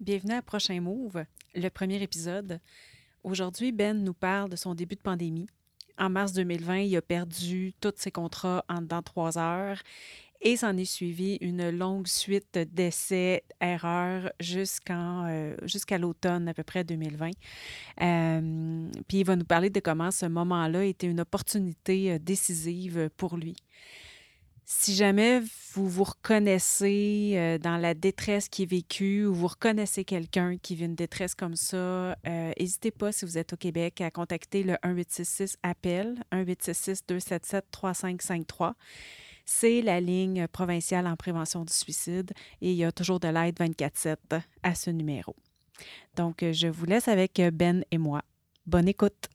Bienvenue à Prochain Move, le premier épisode. Aujourd'hui, Ben nous parle de son début de pandémie. En mars 2020, il a perdu tous ses contrats en dedans de trois heures et s'en est suivi une longue suite d'essais, erreurs jusqu'en, euh, jusqu'à l'automne à peu près 2020. Euh, puis il va nous parler de comment ce moment-là était une opportunité euh, décisive pour lui. Si jamais vous vous reconnaissez euh, dans la détresse qui est vécue ou vous reconnaissez quelqu'un qui vit une détresse comme ça, euh, n'hésitez pas, si vous êtes au Québec, à contacter le 1866 appel 1866 277 3553. C'est la ligne provinciale en prévention du suicide et il y a toujours de l'aide 24/7 à ce numéro. Donc, je vous laisse avec Ben et moi. Bonne écoute.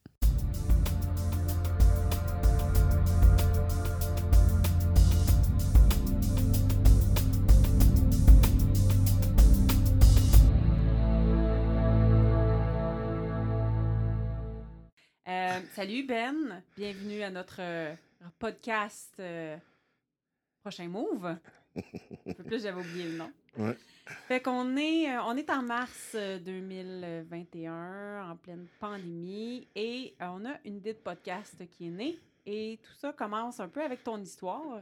Salut Ben, bienvenue à notre euh, podcast euh, Prochain Move. Un peu plus, j'avais oublié le nom. Ouais. Fait qu'on est, euh, on est en mars euh, 2021, en pleine pandémie, et on a une idée de podcast qui est née. Et tout ça commence un peu avec ton histoire.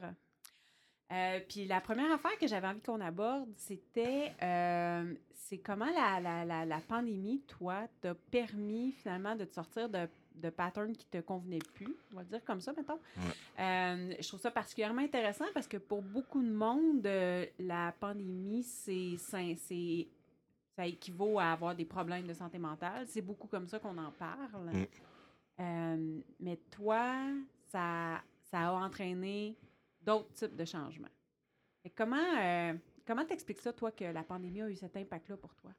Puis la première affaire que j'avais envie qu'on aborde, c'était c'est comment la, la, la, la pandémie, toi, t'a permis finalement de te sortir de, de patterns qui te convenaient plus, on va le dire comme ça, mettons. Euh, je trouve ça particulièrement intéressant parce que pour beaucoup de monde, euh, la pandémie, c'est ça équivaut à avoir des problèmes de santé mentale. C'est beaucoup comme ça qu'on en parle. Mm. Euh, mais toi, ça, ça a entraîné d'autres types de changements. Et comment comment t'expliques ça, toi, que la pandémie a eu cet impact-là pour toi?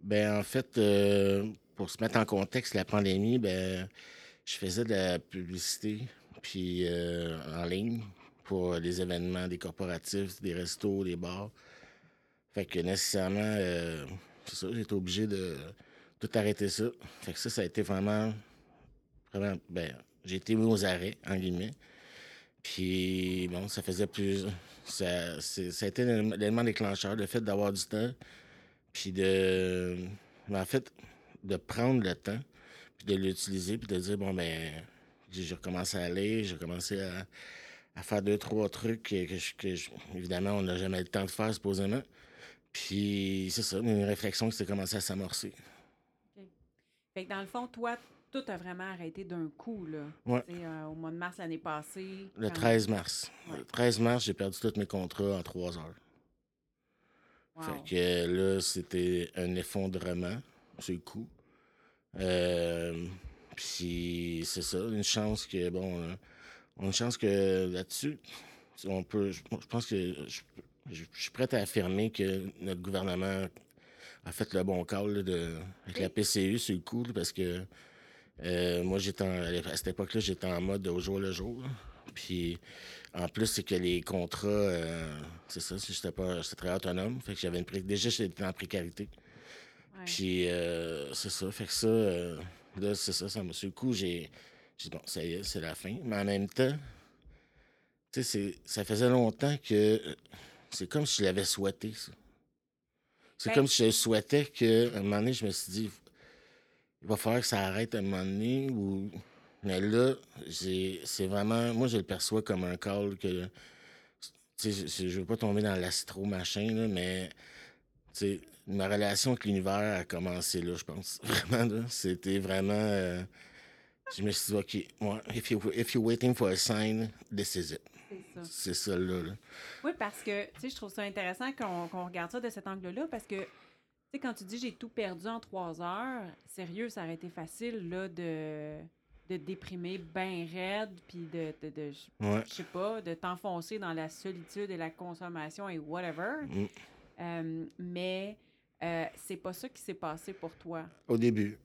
Ben, en fait, euh, pour se mettre en contexte, la pandémie, ben, je faisais de la publicité puis euh, en ligne pour les événements des corporatifs, des restos, des bars. Fait que nécessairement, euh, c'est ça, j'étais obligé de tout arrêter ça. Fait que ça, ça a été vraiment, vraiment, ben, j'ai été mis aux arrêts, en guillemets. Puis, bon, ça faisait plus. Ça, ça a été l'élément déclencheur, le fait d'avoir du temps, puis de. mais en fait, de prendre le temps, puis de l'utiliser, puis de dire, bon, ben, j'ai recommencé à aller, j'ai commencé à, à faire deux, trois trucs que, que je- que je- évidemment, on n'a jamais le temps de faire, supposément. Puis, c'est ça, une réflexion qui s'est commencée à s'amorcer. Fait que dans le fond, toi, tout a vraiment arrêté d'un coup, là. Ouais. Tu sais, euh, au mois de mars l'année passée. Le quand- 13 mars. Ouais. Le 13 mars, j'ai perdu tous mes contrats en trois heures. Wow. Fait que là, c'était un effondrement sur le coup. Euh, puis c'est ça, une chance que, bon, euh, une chance que là-dessus, on peut, je, je pense que je, je- je suis prêt à affirmer que notre gouvernement a fait le bon call là, de, avec la PCU sur le coup, là, parce que euh, moi, j'étais à cette époque-là, j'étais en mode au jour le jour. Puis en plus, c'est que les contrats, euh, c'est ça, si j'étais pas, j'étais très autonome. Fait que j'avais une pré- déjà j'étais en précarité. Ouais. Puis euh, c'est ça, fait que ça, euh, là, c'est ça, ça me sur le coup, j'ai, j'ai dit, bon, ça y est, c'est la fin. Mais en même temps, tu sais, ça faisait longtemps que c'est comme si je l'avais souhaité, ça. C'est Ben- comme si je souhaitais qu'à un moment donné, je me suis dit, il va falloir que ça arrête à un moment donné. Ou... Mais là, c'est vraiment. Moi, je le perçois comme un call que. Tu sais, je, veux pas tomber dans l'astro machin, là, mais. Tu sais, ma relation avec l'univers a commencé là, je pense. Vraiment, là. C'était vraiment. euh, je me suis dit, OK, ouais, if, you, if you're waiting for a sign, this is it. C'est ça. C'est ça, là. là. Oui, parce que, tu sais, je trouve ça intéressant qu'on qu'on regarde ça de cet angle-là, parce que, tu sais, quand tu dis j'ai tout perdu en trois heures, sérieux, ça aurait été facile, là, de, de déprimer bien raide, puis de, de, de- je Ouais. je sais pas, de t'enfoncer dans la solitude et la consommation et whatever. Mm. Euh, mais euh, c'est pas ça qui s'est passé pour toi. Au début.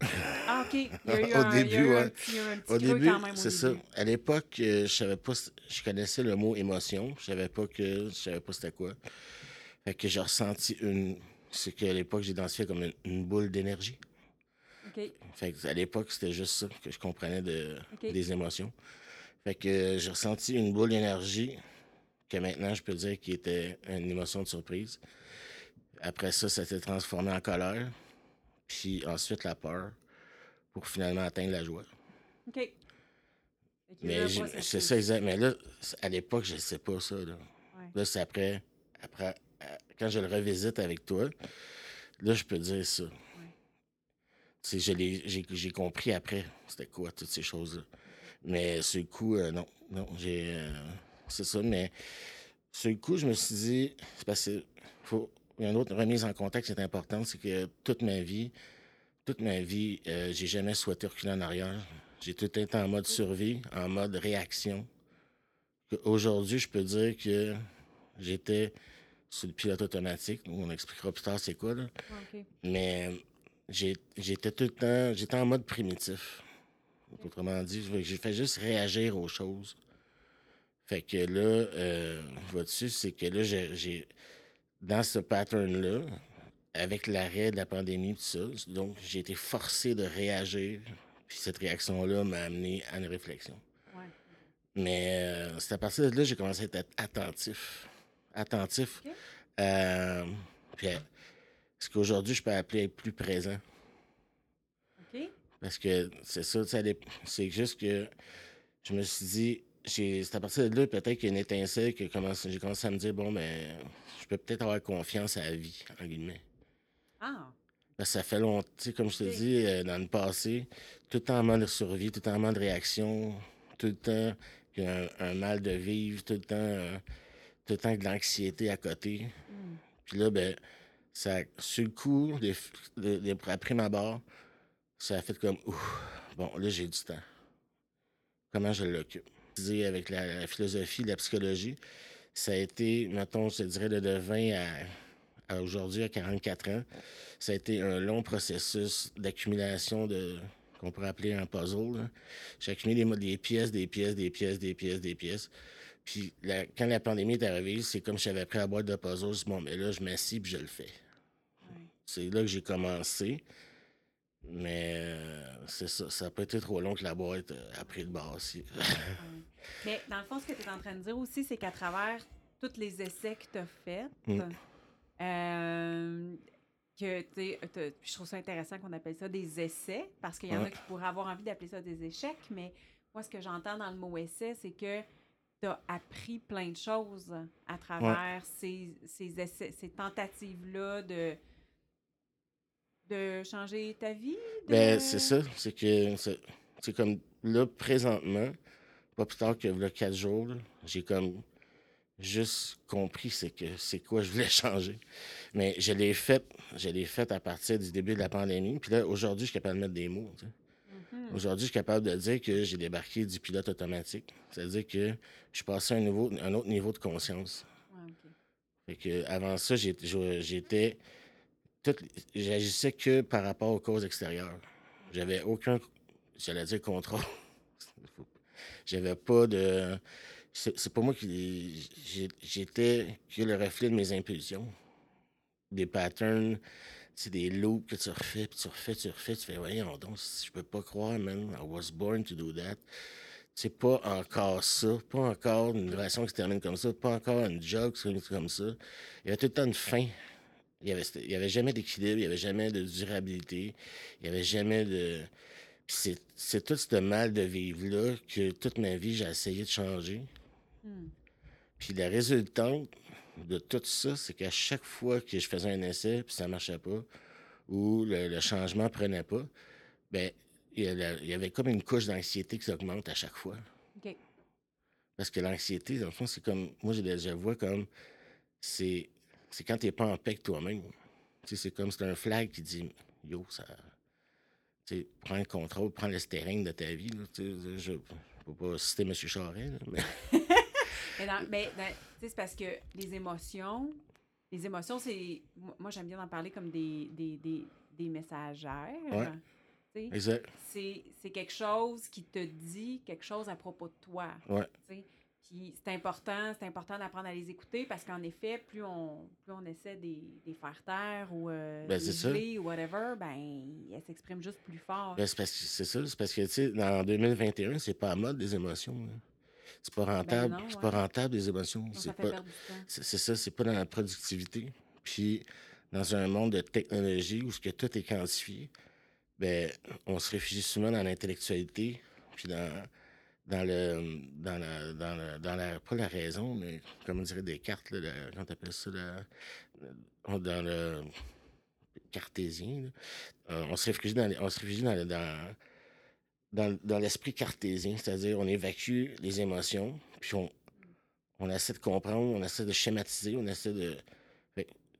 Ah, OK. Il y a eu Au un, il y a début, eu un ouais. petit, un petit Au début, quand même au c'est ça. À l'époque, euh, je savais pas, je connaissais le mot émotion. Je savais pas que, je savais pas c'était quoi. Fait que j'ai ressenti une, c'est qu'à l'époque, j'ai identifié comme une, une boule d'énergie. OK. Fait que à l'époque, c'était juste ça que je comprenais de, des émotions. Fait que j'ai ressenti une boule d'énergie que maintenant, je peux dire qui était une émotion de surprise. Après ça, ça s'est transformé en colère. Puis ensuite, la peur pour finalement atteindre la joie. OK. Mais c'est ça, exact. Mais là, à l'époque, je ne sais pas ça. Là, Ouais. là c'est après, après, quand je le revisite avec toi, là, je peux dire ça. Tu sais, je l'ai- j'ai compris après, c'était quoi, toutes ces choses-là. Mais le coup, euh, non, non, j'ai. euh, c'est ça, mais sur le coup, je me suis dit, c'est parce que faut. Il y a une autre remise en contexte qui est importante, c'est que toute ma vie, toute ma vie, euh, j'ai jamais souhaité reculer en arrière. J'ai tout été en mode survie, en mode réaction. Aujourd'hui, je peux dire que j'étais sur le pilote automatique. On expliquera plus tard c'est quoi, là. Mais j'étais tout le temps, j'étais en mode primitif. Autrement dit, j'ai fait juste réagir aux choses. Fait que là, euh, vois-tu, c'est que là, j'ai, dans ce pattern-là, avec l'arrêt de la pandémie, tout ça, donc j'ai été forcé de réagir. Puis cette réaction-là m'a amené à une réflexion. Ouais. Mais euh, c'est à partir de là que j'ai commencé à être attentif. Attentif. Euh, puis, ce qu'aujourd'hui, je peux appeler être plus présent. OK. Parce que c'est ça, c'est juste que je me suis dit, c'est à partir de là, peut-être qu'il y a une étincelle que j'ai commencé à me dire, bon, mais je peux peut-être avoir confiance à la vie, en guillemets. Ah. Parce que ça fait longtemps, tu sais, comme je te dis, euh, dans le passé, tout le temps en mode de survie, tout le temps en mode de réaction, tout le temps qu'il y a un, un mal de vivre, tout le temps, euh, tout le temps de l'anxiété à côté. Hmm. Puis là, ben, sur le coup, les, les, les- ça a fait comme, ouf, bon, là, j'ai du temps. Comment je l'occupe? Avec la, philosophie, la psychologie, ça a été, mettons, je dirais, de, de 20 à, aujourd'hui, à 44 ans, ça a été un long processus d'accumulation de, qu'on pourrait appeler un puzzle. J'ai accumulé des, pièces, des pièces, des pièces, des pièces, des pièces. Puis quand la pandémie est arrivée, c'est comme si j'avais pris la boîte de puzzle. Je dis, bon, mais là, je m'assis je le fais. C'est là que j'ai commencé. Mais euh, c'est ça. Ça pas été trop long que la boîte euh, a pris le bas aussi. Ouais. Mais dans le fond, ce que tu es en train de dire aussi, c'est qu'à travers tous les essais que tu as faits, Mm. euh, que tu je trouve ça intéressant qu'on appelle ça des essais, parce qu'il y en a qui pourraient avoir envie d'appeler ça des échecs, mais moi, ce que j'entends dans le mot essai, c'est que tu as appris plein de choses à travers ces, ces essais, ces tentatives-là de, de changer ta vie. de- Ben, c'est ça. C'est que c'est comme là, présentement, pas plus tard que là, quatre jours, j'ai comme juste compris c'est que c'est quoi je voulais changer. Mais je l'ai fait, je l'ai fait à partir du début de la pandémie. Puis là, aujourd'hui, je suis capable de mettre des mots. Mhm. Aujourd'hui, je suis capable de dire que j'ai débarqué du pilote automatique. C'est-à-dire que je suis passé à un, nouveau, un autre niveau de conscience. Ouais. Fait que avant ça, j'étais. J'agissais que par rapport aux causes extérieures. J'avais aucun, j'allais dire, contrôle. J'avais pas de. C'est pas moi qui. J'étais que le reflet de mes impulsions. Des patterns, c'est des loops que tu refais, tu refais, tu refais, tu fais, voyons donc, je peux pas croire, man. I was born to do that. C'est pas encore ça, pas encore une relation qui se termine comme ça, pas encore une joke qui se termine comme ça. Il y avait tout le temps une fin. Il y avait, il y avait jamais d'équilibre, il y avait jamais de durabilité, il y avait jamais de. C'est, tout ce mal de vivre-là que toute ma vie, j'ai essayé de changer. Hmm. Puis la résultante de tout ça, c'est qu'à chaque fois que je faisais un essai, puis ça marchait pas, ou le, le changement prenait pas, ben il y, la- avait comme une couche d'anxiété qui s'augmente à chaque fois. Parce que l'anxiété, dans le fond, c'est comme. Moi, je, le vois comme. C'est, c'est quand t'es pas en paix avec toi-même. Tu sais, c'est comme c'est un flag qui dit Yo, ça. Tu sais, prends le contrôle, prends le steering de ta vie. Là, je ne peux pas citer M. Charest, là, mais. Mais, dans- mais dans- tu sais, c'est parce que les émotions, les émotions, c'est. Moi, j'aime bien en parler comme des, des, des, des messagères. Ouais. c'est quelque chose qui te dit quelque chose à propos de toi. Ouais. Puis c'est important, c'est important d'apprendre à les écouter parce qu'en effet, plus on, plus on essaie de les les faire taire ou euh, Ben, les ou whatever, ben, elles s'expriment juste plus fort. Ben, c'est parce que c'est ça, c'est parce que tu sais, dans 2021, c'est pas à mode des émotions. là. C'est pas rentable. Ben non, c'est pas rentable des émotions. Donc, C'est pas. C'est c'est ça, c'est pas dans la productivité. Puis dans un monde de technologie où ce que tout est quantifié, ben, on se réfugie souvent dans l'intellectualité, puis dans, dans le dans la, dans dans la pas la raison, mais comment dire des cartes, là, la- t'appelles ça, dans le cartésien. Euh, on se réfugie dans les- on se réfugie dans, le- dans, l'esprit cartésien, c'est-à-dire on évacue les émotions, puis on, on essaie de comprendre, on essaie de schématiser, on essaie de.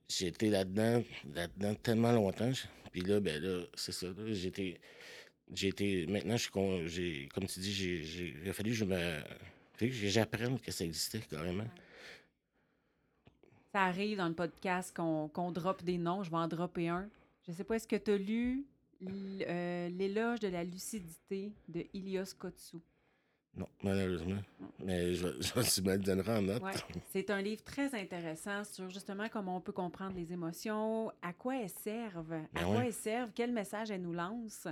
J'ai été là-dedans, là-dedans tellement longtemps. Puis là, ben là, c'est ça. été. J'ai été. Maintenant, je suis con- j'ai. Comme tu dis, j'ai. j'ai- Il a fallu que je me. que j'apprenne que ça existait carrément. Ça arrive dans le podcast qu'on qu'on droppe des noms. Je vais en dropper un. Je sais pas, est-ce que tu as lu euh, L'éloge de la lucidité de Ilios Kotsu? Non, malheureusement. Mais je, me le donneras en note. Ouais. C'est un livre très intéressant sur justement comment on peut comprendre les émotions, à quoi elles servent, à Ben quoi ouais. elles servent, quel message elles nous lancent.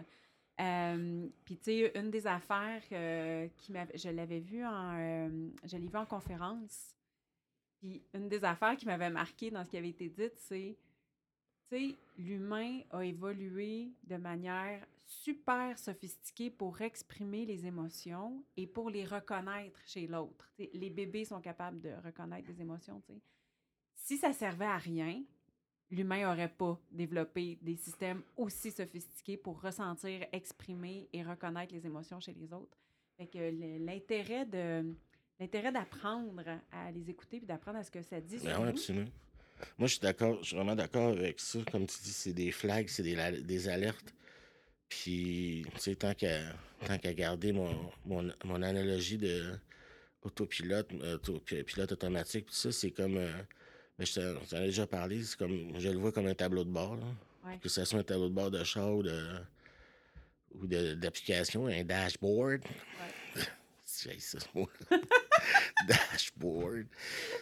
Euh, Puis, tu sais, une des affaires euh, qui m'avait, je l'avais vu en, euh, je en conférence. Puis, une des affaires qui m'avait marqué dans ce qui avait été dit, c'est, tu sais, l'humain a évolué de manière super sophistiquée pour exprimer les émotions et pour les reconnaître chez l'autre. Les bébés sont capables de reconnaître les émotions. tu sais. Si ça servait à rien, l'humain n'aurait pas développé des systèmes aussi sophistiqués pour ressentir, exprimer et reconnaître les émotions chez les autres. Fait que l'intérêt de l'intérêt d'apprendre à les écouter puis d'apprendre à ce que ça dit ouais, nous. absolument. Moi, je suis d'accord, je suis vraiment d'accord avec ça. Comme tu dis, c'est des flags, c'est des, des alertes. Puis, tu sais, tant qu'à tant qu'à garder mon, mon, mon analogie de autopilote, euh, auto- pi- pilote automatique, tout ça, c'est comme. euh, ben, je t'en je ai déjà parlé, c'est comme. Je le vois comme un tableau de bord. là. Ouais. Que ce soit un tableau de bord de char ou de ou de- d'application, un dashboard. C'est ça, ce dashboard.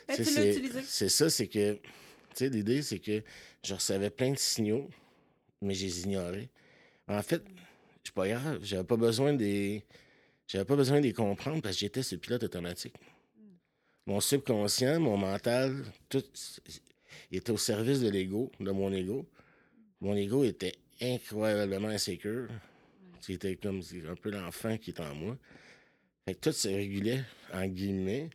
Ben, c'est-. C'est ça, c'est que, tu sais, l'idée, c'est que je recevais plein de signaux, mais je les ignorais. En fait, c'est pas grave, j'avais pas besoin des. J'avais pas besoin de les comprendre parce que j'étais le pilote automatique. Mon subconscient, mon mental, tout était au service de l'ego, de mon ego. Mon ego était incroyablement insécure. C'était comme un peu l'enfant qui est en moi. Fait que tout se régulait, en guillemets,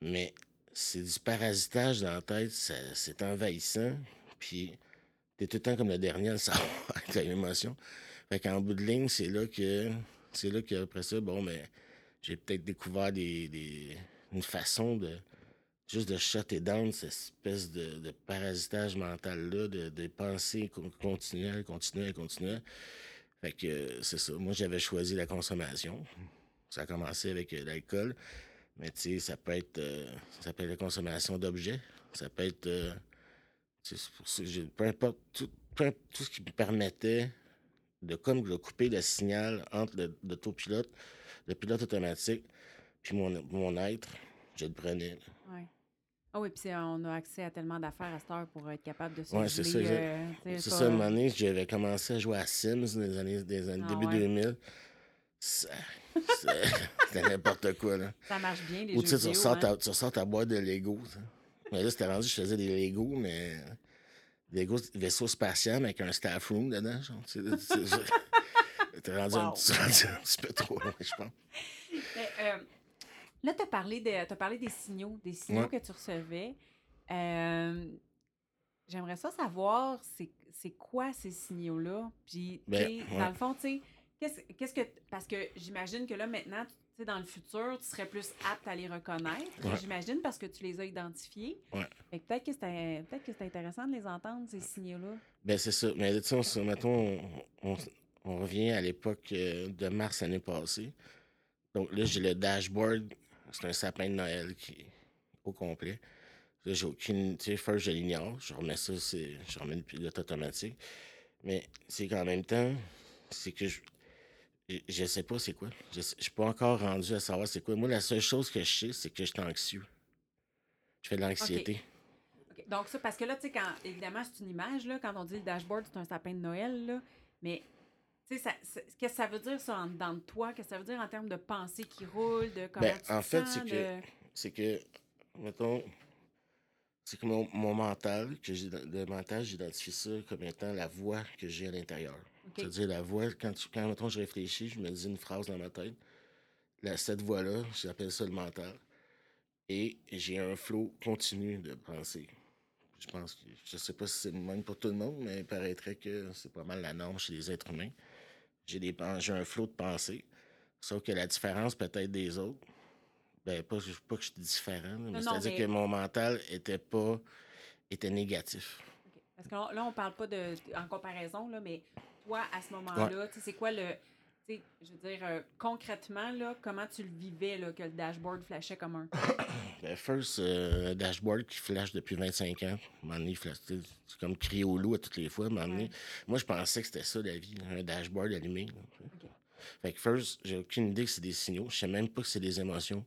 mais c'est du parasitage dans la tête, c'est envahissant, puis t'es tout le temps comme le dernier à le savoir avec l'émotion. Fait qu'en bout de ligne, c'est là que, c'est là qu'après ça, bon, mais j'ai peut-être découvert des, des- une façon de, juste de shutter down cette espèce de, parasitage mental-là, de, de pensées con- continuelles, continuelles. Fait que c'est ça. Moi, j'avais choisi la consommation. Ça a commencé avec euh, l'alcool. Mais tu sais, ça peut être euh, ça peut être la consommation d'objets. Ça peut être euh, peu importe tout, tout ce qui me permettait de comme de couper le signal entre le- l'autopilote, le pilote automatique, puis mon, mon être, je le prenais. là. Ouais. Ah oui, puis on a accès à tellement d'affaires à cette heure pour être capable de se Ouais, c'est ça, euh, C'est ça, une année, j'avais commencé à jouer à Sims dans les années, des années Ah début ouais. 2000. Ça- ça- C'était n'importe quoi, là. Ça marche bien, les Ou tu sais, tu vidéo. ressors, hein. ta, tu ressors ta boîte de Lego. ça. Mais là, c'était rendu, je faisais des Lego, mais. Lego vaisseau spatial avec un staff room dedans, genre. Tu sais, T'es rendu, un Wow. petit- rendu un petit peu trop loin, je pense. Mais, euh, là, tu as, parlé de- parlé des signaux, des signaux Ouais. que tu recevais. Euh, J'aimerais ça savoir, c'est c'est quoi ces signaux-là? Puis, Ben, ouais. dans le fond, tu sais, qu'est-ce qu'est-ce que. Parce que j'imagine que là, maintenant, tu sais, dans le futur, tu serais plus apte à les reconnaître. Ouais. J'imagine parce que tu les as identifiés. Peut-être que c'est peut intéressant de les entendre, ces signaux-là. Ben, c'est ça. Mais tu sais, mettons, on, on- on revient à l'époque euh, de mars l'année passée. Donc là, j'ai le dashboard. C'est un sapin de Noël qui au complet. J'ai aucune. Tu sais, first, je l'ignore. Je remets ça, c'est, je remets le pilote automatique. Mais c'est qu'en même temps, c'est que je. je- sais pas c'est quoi. Je, je suis pas encore rendu à savoir c'est quoi. Moi, la seule chose que je sais, c'est que je suis anxieux. Je fais de l'anxiété. OK. Donc, ça, parce que là, tu sais, quand, évidemment, c'est une image, là, quand on dit le dashboard, c'est un sapin de Noël, là, mais, ça- qu'est-ce que ça veut dire, ça, en dedans de toi? Qu'est-ce que ça veut dire en termes de pensée qui roule, de comment Ben, tu en te fait, c'est que- c'est que, mettons, c'est que mon, mon mental, que j'ai, le mental, j'identifie ça comme étant la voix que j'ai à l'intérieur. C'est-à-dire la voix, quand, tu, quand mettons, je réfléchis, je me dis une phrase dans ma tête. La- cette voix-là, j'appelle ça le mental. Et j'ai un flot continu de pensée. Je pense que, je sais pas si c'est le même pour tout le monde, mais il paraîtrait que c'est pas mal la norme chez les êtres humains. J'ai des, pen- j'ai un flot de pensée. Sauf que la différence peut-être des autres, ben pas, pas que je suis différent, là, mais c'est-à-dire mais- que mon mental était pas était négatif. Parce que là, on parle pas de en comparaison, là, mais toi, à ce moment-là, tu sais, c'est quoi le. Je veux dire, euh, concrètement, là, comment tu le vivais, là, que le dashboard flashait comme un? Ben, first, euh, un dashboard qui flash depuis 25 ans. Donné, il flash, c'est comme crier au loup à toutes les fois. donné. Moi, je pensais que c'était ça la vie, un dashboard allumé. Fait que first, j'ai aucune idée que c'est des signaux. Je sais même pas que c'est des émotions.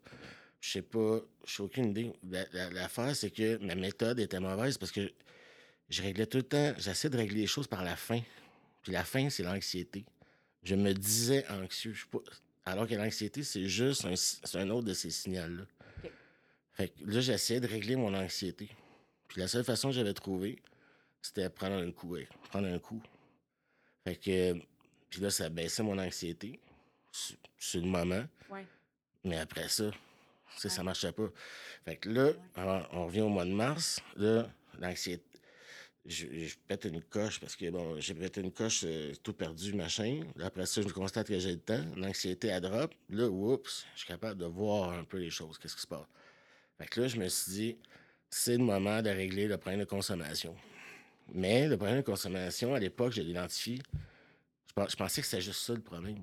Je sais pas, j'ai aucune idée. La- la- L'affaire, c'est que ma méthode était mauvaise parce que je réglais tout le temps, j'essaie de régler les choses par la fin. Puis la fin, c'est l'anxiété. Je me disais anxieux. Je suis pas... Alors que l'anxiété, c'est juste un, autre de ces signaux-là. Fait que là, j'essayais de régler mon anxiété. Puis la seule façon que j'avais trouvé, c'était prendre un coup, ouais, prendre un coup. Fait que, puis là, ça baissait mon anxiété sur, sur le moment, Ouais. mais après ça, ça Ouais. marchait pas. Fait que là, alors, on revient au mois de mars, là, l'anxiété. Je, je pète une coche parce que, bon, j'ai pété une coche, euh, tout perdu, machin. Là, après ça, je constate que j'ai le temps. L'anxiété, elle drop. Là, oups, je suis capable de voir un peu les choses, qu'est-ce qui se passe. Fait que là, je me suis dit, c'est le moment de régler le problème de consommation. Mais le problème de consommation, à l'époque, je l'identifié. Je, je pensais que c'était juste ça le problème.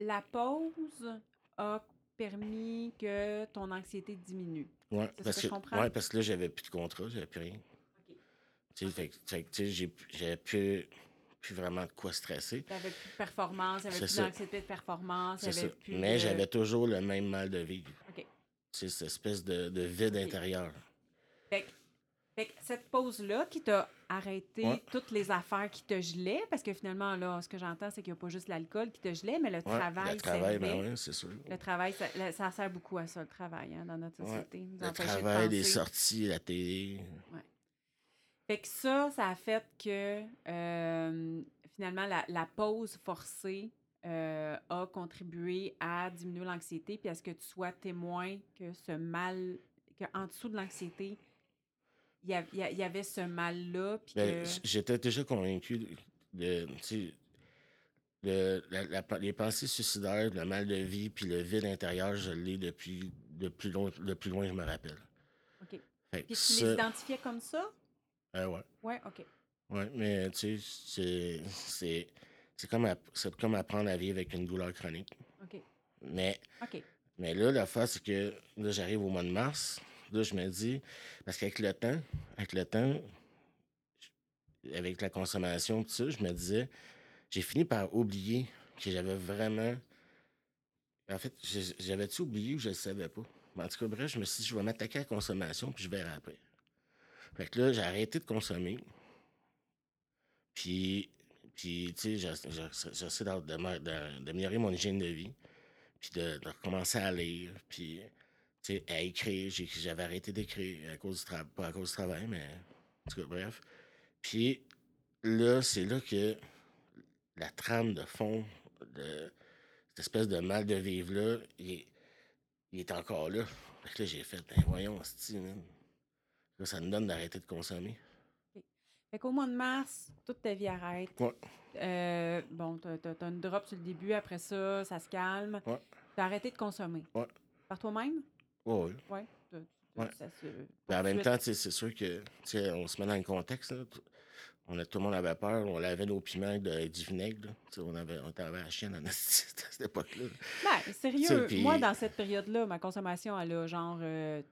La pause a permis que ton anxiété diminue. Ce parce que que, je comprends? ouais, parce que là, j'avais plus de contrat, j'avais plus rien. J'ai pu- j'avais plus, plus vraiment de quoi stresser. Tu n'avais plus de performance, tu n'avais C'est plus d'anxiété de performance, C'est tu ça. plus Mais de- j'avais toujours le même mal de vivre. OK. Tu sais, cette espèce de, de vide intérieur. Fait que, fait que cette pause-là qui t'a arrêté Ouais. toutes les affaires qui te gelaient, parce que finalement, là, ce que j'entends, c'est qu'il n'y a pas juste l'alcool qui te gelait, mais le Ouais, travail le travail, ben oui, c'est sûr. Le travail, ça, le- ça sert beaucoup à ça, le travail, hein, dans notre Ouais. société. Le empêcher de travail, les sorties, la télé. Fait que ça, ça a fait que euh, finalement, la, la pause forcée euh, a contribué à diminuer l'anxiété, puis à ce que tu sois témoin que ce mal, qu'en dessous de l'anxiété, il y, avait ce mal-là, Ben, que... J'étais déjà convaincu de, de- tu sais, de- la- la- les pensées suicidaires, le mal de vie, puis le vide intérieur, je l'ai depuis le plus, loin, le plus loin que je me rappelle. OK. Fait Puis tu ça- les identifiais comme ça? Euh, ouais. Ouais, OK. Ouais, mais tu sais, c'est- c'est c'est comme, c'est comme apprendre à vivre avec une douleur chronique. OK. Mais, mais là, la face, c'est que là, j'arrive au mois de mars. Là, je me dis, parce qu'avec le temps, avec le temps, avec la consommation, tout ça, je me disais, j'ai fini par oublier que j'avais vraiment. En fait, j'ai- j'avais-tu oublié ou je ne le savais pas? Mais en tout cas, bref, je me suis dit, je vais m'attaquer à la consommation, puis je verrai après. Fait que là, j'ai arrêté de consommer. Puis, puis tu sais, j'essa- j'essa- j'essaie d'am- d'am- d'am- d'améliorer mon hygiène de vie, puis de, recommencer à lire, puis, tu sais, à écrire. J'avais arrêté d'écrire à cause du travail, pas à cause du travail, mais en tout cas, bref. Puis là, c'est là que la trame de fond de cette espèce de mal de vivre-là, il est, encore là. Fait que là, j'ai fait, ben voyons, sti, Là, ça me donne d'arrêter de consommer. Fait qu'au mois de mars, toute ta vie arrête. Ouais. Euh, bon, t'as, une drop sur le début, après ça, ça se calme. Ouais. T'as arrêté de consommer. Ouais. Par toi-même? Ouais, ouais. Oui. Ouais. Ça se... Ben, en même temps, c'est sûr que, tu sais, on se met dans le contexte, là. On a, tout le monde avait peur, on lavait nos piments de- du vinaigre, là. Tu sais, on avait, on avait la chienne à cette époque-là. Ben, sérieux, moi, dans cette période-là, ma consommation, elle a genre euh,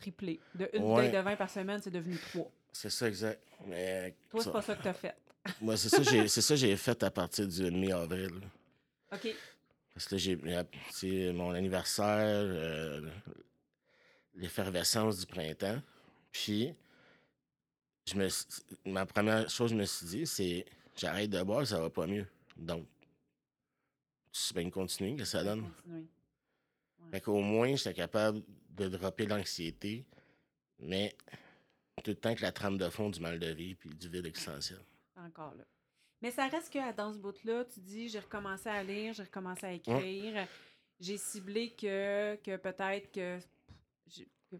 triplé. De une Ouais. bouteille de vin par semaine, c'est devenu trois. C'est ça, exact. Mais, Toi, c'est pas ça que t'as fait. moi, c'est ça, j'ai, c'est ça que j'ai fait à partir du mi-avril. OK. Parce que là, j'ai, c'est mon anniversaire, euh, l'effervescence du printemps. Puis, je me, ma première chose que je me suis dit, c'est j'arrête de boire, ça va pas mieux. Donc, c'est bien continuer, que ça donne? Continuez. Fait qu'au moins, j'étais capable de dropper l'anxiété, mais tout le temps que la trame de fond du mal de vie puis du vide existentiel. Encore là. Mais ça reste que dans ce bout-là, tu dis j'ai recommencé à lire, j'ai recommencé à écrire. J'ai ciblé que, que peut-être que, que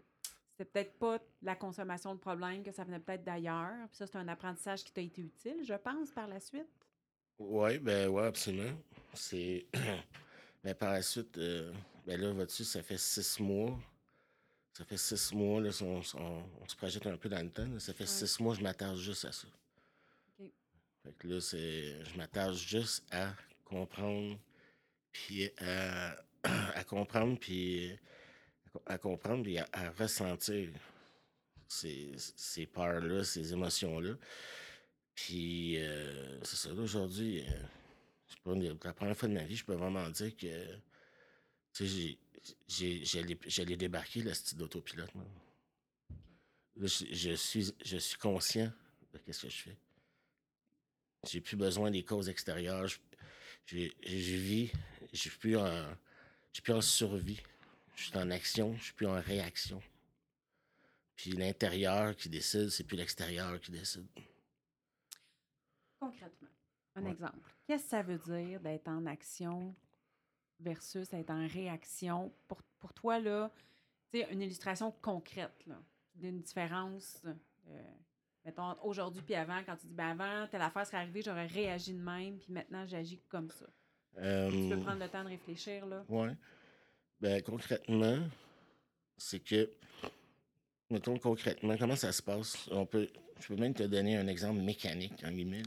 c'était peut-être pas la consommation de problème, que ça venait peut-être d'ailleurs. Puis ça, c'est un apprentissage qui t'a été utile, je pense, par la suite. Oui, ben ouais, absolument. C'est. mais par la suite, euh, ben là, vois-tu, ça fait six mois. Ça fait six mois, là, on, se projette un peu dans le temps. Ça fait six mois, je m'attache juste à ça. Fait que là, c'est. Je m'attache juste à comprendre, puis à, à comprendre, puis à comprendre, puis à, ressentir ces, ces peurs-là, ces émotions-là. Puis, euh, c'est ça, aujourd'hui, euh, pour la première fois de ma vie, je peux vraiment dire que, tu sais, j'allais débarquer le style d'autopilote. Je, je, suis, je suis conscient de ce que je fais. J'ai plus besoin des causes extérieures. Je, vis, je suis plus en, je plus en survie. Je suis en action, je suis plus en réaction. Puis l'intérieur qui décide, c'est plus l'extérieur qui décide. Concrètement, un exemple. Qu'est-ce que ça veut dire d'être en action versus être en réaction? Pour, pour toi, là, une illustration concrète d'une différence. Euh, mettons, aujourd'hui puis avant, quand tu dis, ben avant, telle affaire serait arrivée, j'aurais réagi de même, puis maintenant, j'agis comme ça. Tu peux euh, prendre le temps de réfléchir, là? Oui. Ben, concrètement, c'est que, mettons, concrètement, comment ça se passe? On peut, je peux même te donner un exemple mécanique, en guillemets.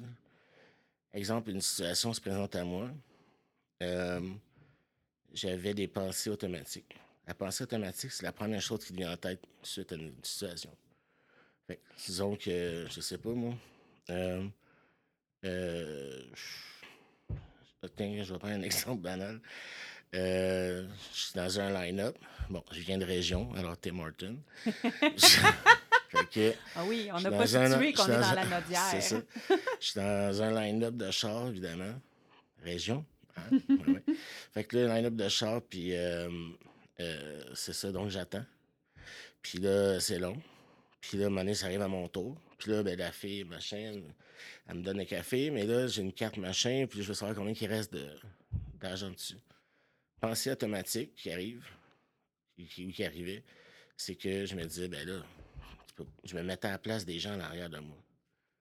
Exemple, une situation se présente à moi. Euh, j'avais des pensées automatiques. La pensée automatique, c'est la première chose qui vient en tête suite à une situation. Fait, disons que, je sais pas moi, euh, euh, je vais prendre un exemple banal. Euh, je suis dans un line-up. Bon, je viens de région, alors Tim Horton. ah oui, on n'a pas situé qu'on est dans, la Nodière. C'est ça. Je suis dans un line-up de char, évidemment. Région. Hein? Fait que là, line-up de char, puis c'est ça, donc j'attends. Puis là, c'est long. Puis là, un ça arrive à mon tour. Puis là, ben, la fille, machin, elle, me donne un café, mais là, j'ai une carte machin, puis je veux savoir combien il reste d'argent dessus. Pensée automatique qui arrive, qui, qui arrivait, c'est que je me disais, ben là, je me mettais à la place des gens en arrière de moi.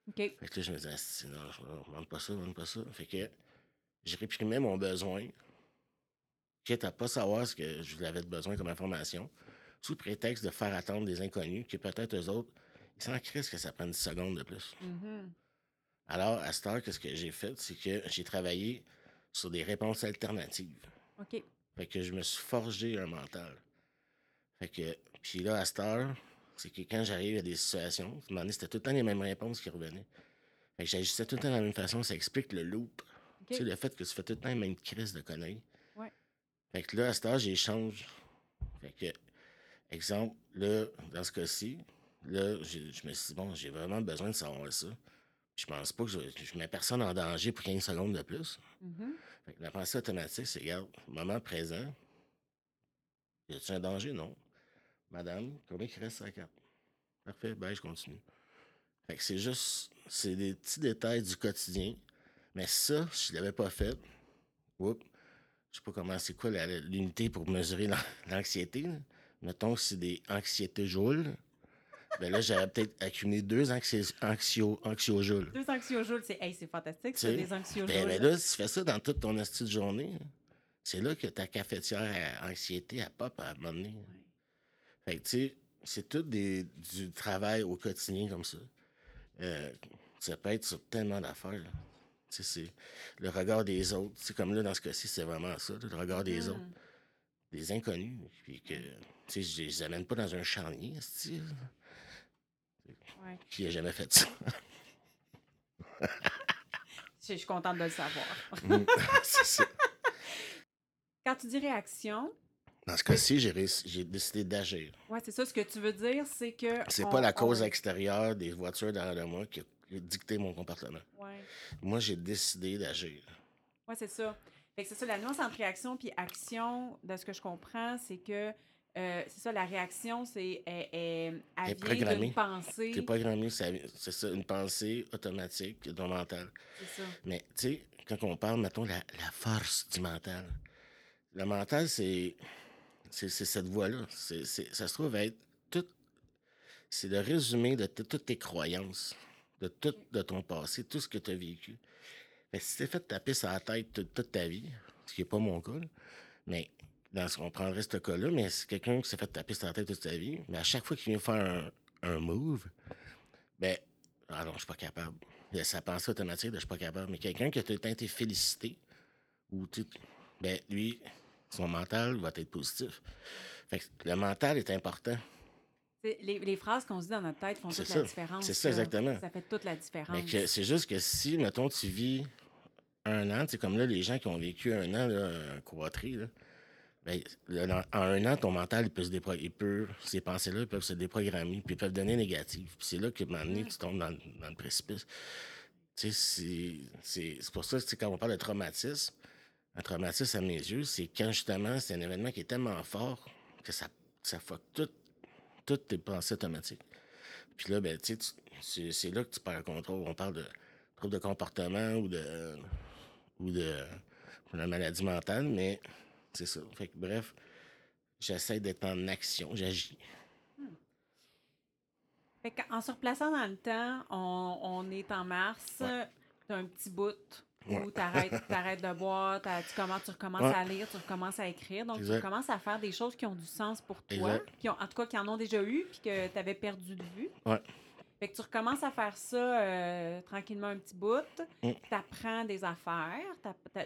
OK. Fait que là, je me disais, ah, non, je ne pas ça, je ne pas ça. Fait que je réprimais mon besoin, quitte à pas savoir ce que je avais besoin comme information sous prétexte de faire attendre des inconnus qui peut-être eux autres, ils s'en crissent que ça prenne 10 secondes de plus. Mm-hmm. Alors, à cette heure, ce que j'ai fait, c'est que j'ai travaillé sur des réponses alternatives. OK. Fait que je me suis forgé un mental. Fait que, puis là, à cette heure, c'est que quand j'arrive à des situations, c'était tout le temps les mêmes réponses qui revenaient. Fait que j'agissais tout le temps de la même façon, ça explique le loop. Tu sais, le fait que tu fais tout le temps la même crise de conneries. Ouais. Fait que là, à cette heure, j'échange. Fait que Exemple, là, dans ce cas-ci, là, je me suis dit, bon, j'ai vraiment besoin de savoir ça. Je pense pas que je, je mets personne en danger pour 15 secondes de plus. Mm-hmm. la pensée automatique, c'est, regarde, moment présent, y a-t-il un danger? Non. Madame, combien il reste à la carte? Parfait, ben, je continue. Fait que c'est juste, c'est des petits détails du quotidien. Mais ça, si je l'avais pas fait, oups, je sais pas comment, c'est quoi l'unité pour mesurer l'anxiété mettons, c'est des anxiétés joules, ben là, j'aurais peut-être accumulé deux anxio, anxiojoules. Deux anxiojoules, c'est hey, fantastique, c'est des anxiojoules. Ben, ben, là, si tu fais ça dans toute ton astuce de journée, c'est là que ta cafetière à anxiété, à pop à un moment donné. Fait que, tu sais, c'est tout des, du travail au quotidien comme ça. Euh, ça peut être sur tellement d'affaires. C'est le regard des autres. C'est comme là, dans ce cas-ci, c'est vraiment ça, le regard des hmm. autres. Des inconnus. Puis que tu sais, je les amène pas dans un charnier, style. Ouais. Qui a jamais fait ça? je suis contente de le savoir. Mm, c'est ça. Quand tu dis réaction. Dans ce cas-ci, j'ai décidé d'agir. Oui, c'est ça. Ce que tu veux dire, c'est que. C'est pas la cause extérieure des voitures derrière moi qui a dicté mon comportement. Ouais. Moi, j'ai décidé d'agir. Oui, c'est ça. c'est ça, la nuance entre réaction et action, de ce que je comprends, c'est que euh, c'est ça, la réaction, c'est elle, elle, elle est programmée. pensée. T'es programmé, c'est ça, une pensée automatique de ton mental. C'est ça. Mais tu sais, quand on parle, mettons, la, la force du mental. Le mental, c'est cette voie-là. Ça se trouve être tout. C'est le résumé de toutes tes croyances, de tout de ton passé, tout ce que tu as vécu. Que si t'es fait taper sur la tête toute, ta vie, ce qui n'est pas mon cas, mais dans ce, on prendrait ce cas-là, mais c'est quelqu'un qui s'est fait taper sur la tête toute sa vie, mais à chaque fois qu'il vient faire un, un move, ben, ah non, je suis pas capable. A sa pensée automatique de je suis pas capable. Mais quelqu'un qui a tout le temps été félicité, ou tu ben, lui, son mental va être positif. Fait que le mental est important. Les, les phrases qu'on se dit dans notre tête font toute ça. la différence. C'est ça, exactement. Ça fait toute la différence. Mais c'est juste que si, mettons, tu vis un an, c'est comme là, les gens qui ont vécu un an, là, un là, ben, là, en un an, ton mental, il peut se dépro- il peut, ces pensées-là peuvent se déprogrammer, puis ils peuvent devenir négatives. Puis c'est là que, à un moment donné, tu tombes dans, le- dans le précipice. Tu sais, c'est- pour ça que quand on parle de traumatisme, un traumatisme à mes yeux, c'est quand justement c'est un événement qui est tellement fort que ça, ça fuck tout, toutes tes pensées automatiques. Puis là, ben, tu sais, c'est là que tu perds le contrôle. On parle de trouble de comportement ou de ou de, ou de maladie mentale, mais c'est ça. Fait que bref, j'essaie d'être en action, j'agis. Fait qu'en se replaçant dans le temps, on, on est en mars, Ouais. petit bout Ouais. où t'arrêtes, t'arrêtes de boire, tu, tu recommences Ouais. à lire, tu recommences à écrire. Donc, Exact. tu commences à faire des choses qui ont du sens pour toi, qui ont, en tout cas qui en ont déjà eu, puis que tu avais perdu de vue. Ouais. Fait que tu recommences à faire ça euh, tranquillement un petit bout, Mm. tu apprends des affaires,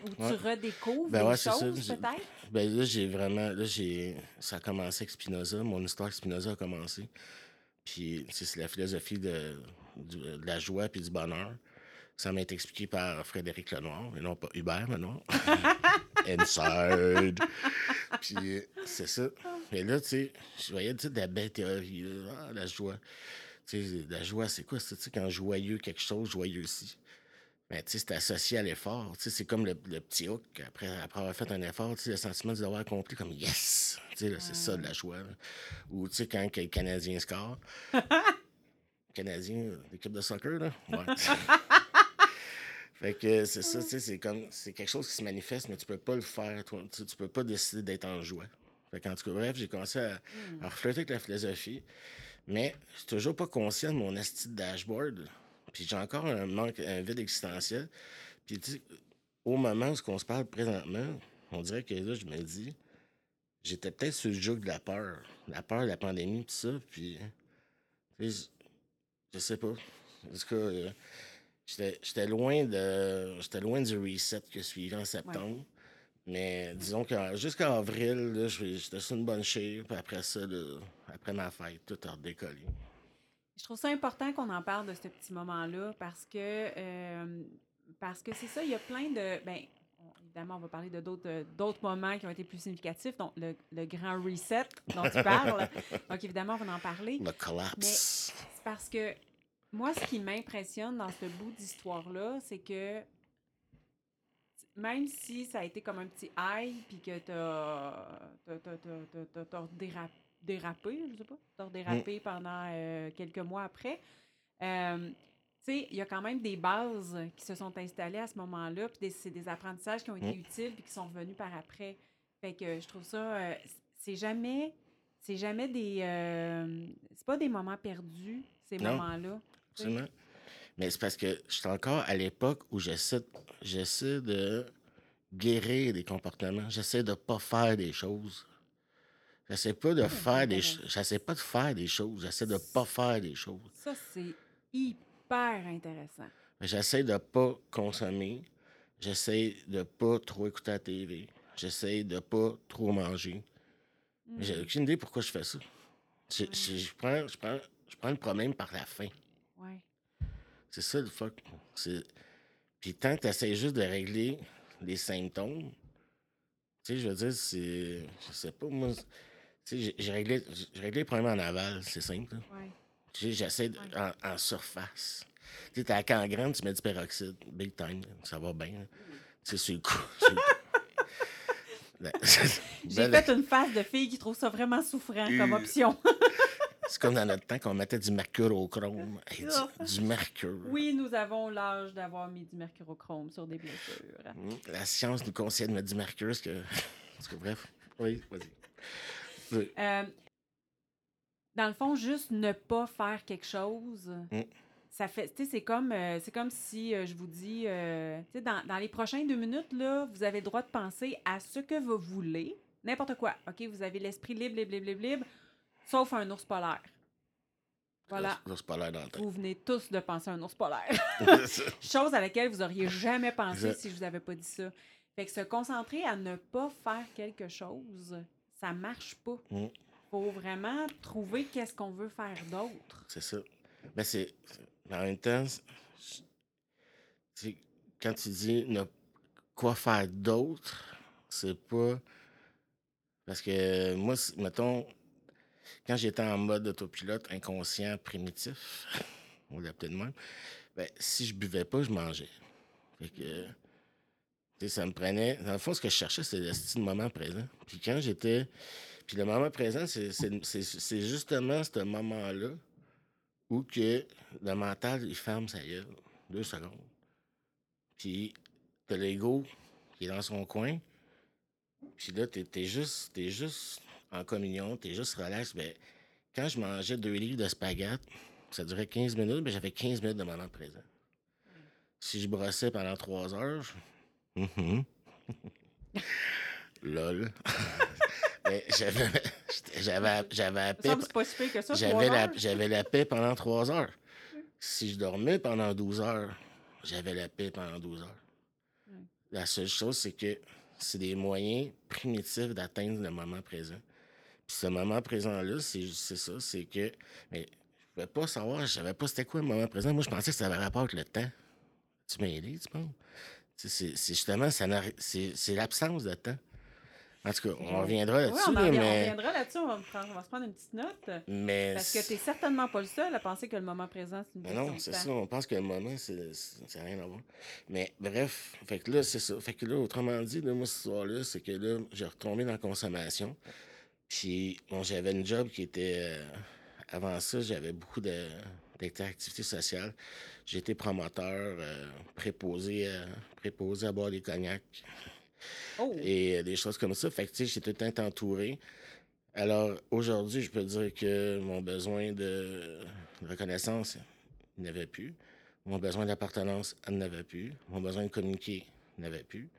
ou tu redécouvres Ben des ouais, c'est ça. choses peut-être? Ben là, j'ai vraiment. Là, j'ai. Ça a commencé avec Spinoza. Mon histoire avec Spinoza a commencé. Puis, c'est la philosophie de, du- de la joie puis du bonheur. Ça m'a été expliqué par Frédéric Lenoir, et non pas Hubert Lenoir. Inside. puis, c'est ça. Mais là, tu sais, je voyais de la belle théorie. Ah, la joie. Tu sais, la joie, c'est quoi? ça? Tu sais, quand joyeux quelque chose, joyeux aussi? Ben, tu sais, c'est associé à l'effort. Tu sais, c'est comme le, le petit hook. Après, après avoir fait un effort, tu sais, le sentiment de l'avoir accompli comme yes! Tu sais, c'est ça, de la joie. là. Ou, tu sais, quand le Canadien score. Canadien, l'équipe de soccer, là? Ouais. fait que c'est ça, tu sais, c'est comme, c'est quelque chose qui se manifeste, mais tu peux pas le faire, toi. Tu, tu peux pas décider d'être en joie. Fait qu'en tout cas, bref, j'ai commencé à, à refléter avec la philosophie, mais je suis toujours pas conscient de mon asti de dashboard. Puis j'ai encore un manque, un vide existentiel. Puis tu sais, au moment où on se parle présentement, on dirait que là, je me dis, j'étais peut-être sur le joug de la peur. La peur de la pandémie, tout ça. Puis, je sais pas. En tout cas, euh, j'étais loin de j'étais loin du reset que suivi en septembre. Mais disons que jusqu'à avril, je- j'étais sur une bonne shape. Puis après ça, là, après ma fête, tout a redécollé. Je trouve ça important qu'on en parle de ce petit moment-là parce que euh, parce que c'est ça, il y a plein de ben évidemment on va parler de d'autres d'autres moments qui ont été plus significatifs, donc le, le grand reset dont tu parles. donc évidemment on va en parler. Le collapse. C'est parce que moi ce qui m'impressionne dans ce bout d'histoire-là, c'est que même si ça a été comme un petit high puis que t'as déra- dérapé, je sais pas, t'as dérapé pendant euh, quelques mois après, euh, tu sais, il y a quand même des bases qui se sont installées à ce moment-là, puis c'est des apprentissages qui ont été Mm. utiles puis qui sont revenus par après. Fait que je trouve ça, euh, c'est jamais, c'est jamais des, c'est pas des moments perdus ces moments-là. Absolument. Mais c'est parce que je suis encore à l'époque où j'essaie, j'essaie de guérir des comportements. J'essaie de pas faire des choses. J'essaie pas de faire des j'essaie pas de faire des choses. J'essaie de pas faire des choses. Ça c'est hyper intéressant. J'essaie de pas consommer. J'essaie de pas trop écouter la TV. J'essaie de pas trop manger. Mais J'ai aucune idée pourquoi je fais ça. Je, je- je prends, je, prends, je prends le problème par la fin. C'est ça le fuck. Puis tant que tu essaies juste de régler les symptômes, tu sais, je veux dire, c'est. Je sais pas, moi. Tu sais, j'ai- réglé, le problème en aval, c'est simple. Ouais. Tu sais, J'essaie en, en surface. Tu sais, t'es à Cangrande, tu mets du peroxyde, big time, ça va bien. Tu sais, c'est le coup. Ben, J'ai ben, fait une face de fille qui trouve ça vraiment souffrant comme Euh, option. C'est comme dans notre temps qu'on mettait du mercure au chrome. Hey, du, du mercure. Oui, nous avons l'âge d'avoir mis du mercurochrome sur des blessures. Mm, La science nous conseille de mettre du mercure, parce que... parce que bref. Oui, vas-y. Oui. Euh, dans le fond, juste ne pas faire quelque chose, Mm. ça fait, c'est comme, euh, c'est comme si euh, je vous dis, dans, dans les prochaines deux minutes, là, vous avez le droit de penser à ce que vous voulez, n'importe quoi. OK, vous avez l'esprit libre, libre, libre, libre, libre, sauf un ours polaire. Voilà. Là, c'est pas l'air dans la tête. Vous venez tous de penser à un ours polaire. Chose à laquelle vous auriez jamais pensé si je vous avais pas dit ça. Fait que se concentrer à ne pas faire quelque chose, ça marche pas. Mm. Faut vraiment trouver qu'est-ce qu'on veut faire d'autre. C'est ça. Mais c'est. En même temps, quand tu dis ne, quoi faire d'autre, c'est pas. Parce que moi, mettons, quand j'étais en mode autopilote inconscient primitif, on l'appelait de même, ben, si je buvais pas, je mangeais. Fait que. ça me prenait. Dans le fond, ce que je cherchais, c'était le moment présent. Puis quand j'étais. Puis le moment présent, c'est- justement ce moment-là où que le mental, il ferme sa gueule. Deux secondes. Puis t'as l'ego qui est dans son coin. Puis là, t'es es juste, t'es juste en communion, t'es juste relax. Ben, quand je mangeais deux livres de spaghettes, ça durait 15 minutes, mais j'avais 15 minutes de moment présent. Si je brossais pendant trois heures, je- Mhm. Lol. Mais j'avais, j'avais, j'avais la paix, j'avais la, heures. j'avais la paix pendant trois heures. Si je dormais pendant 12 heures, j'avais la paix pendant 12 heures. La seule chose, c'est que c'est des moyens primitifs d'atteindre le moment présent. Puis ce moment présent-là, c'est, ça, c'est que. Mais je pouvais pas savoir, je savais pas c'était quoi le moment présent. Moi, je pensais que ça avait rapport avec le temps. Tu m'as aidé, tu penses? C'est, justement, c'est, l'absence de temps. En tout cas, on reviendra Oui, là-dessus, on, revient- on mais. reviendra là-dessus. On, on va se prendre une petite note. mais Parce que tu n'es certainement pas le seul à penser que le moment présent, c'est une Mais non, c'est ça. On pense que le moment, c'est c'est- ça n'a rien à voir. Mais bref, fait que là, c'est ça. Fait que là, autrement dit, là, moi, cette histoire-là, c'est que là, j'ai retombé dans la consommation. Puis, bon, j'avais une job qui était. euh, avant ça, j'avais beaucoup de- d'activités sociales. J'étais promoteur, euh, préposé, euh, préposé à boire des cognacs Oh, et euh, des choses comme ça. Fait que, tu sais, j'étais tout le temps entouré. Alors, aujourd'hui, je peux dire que mon besoin de reconnaissance, il n'avait plus. Mon besoin d'appartenance, il n'avait plus. Mon besoin de communiquer, il n'avait plus.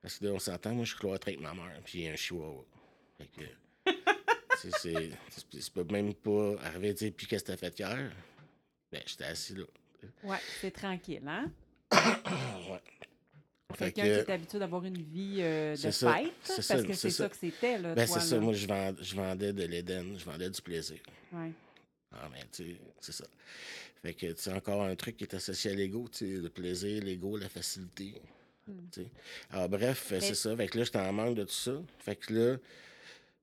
Parce que là, on s'entend, moi, je suis cloîtré avec ma mère, puis un chihuahua. Fait que, c'est- peux même pas arriver à dire, puis qu'est-ce que t'as fait hier? Ben, j'étais assis là. ouais, c'est tranquille, hein? ouais. Fait Quelqu'un que- qui est habitué d'avoir une vie euh, de ça, fête, parce ça, que c'est ça. ça. que c'était, là, Ben, c'est ça. Moi, je, vend- je vendais de l'Éden, je vendais du plaisir. Ouais. Ah, mais tu sais, c'est ça. Fait que, tu encore un truc qui est associé à l'ego, tu sais, le plaisir, l'ego, la facilité. Tu sais. Alors, bref, Mais- c'est ça. Fait que là, j'étais en manque de tout ça. Fait que là,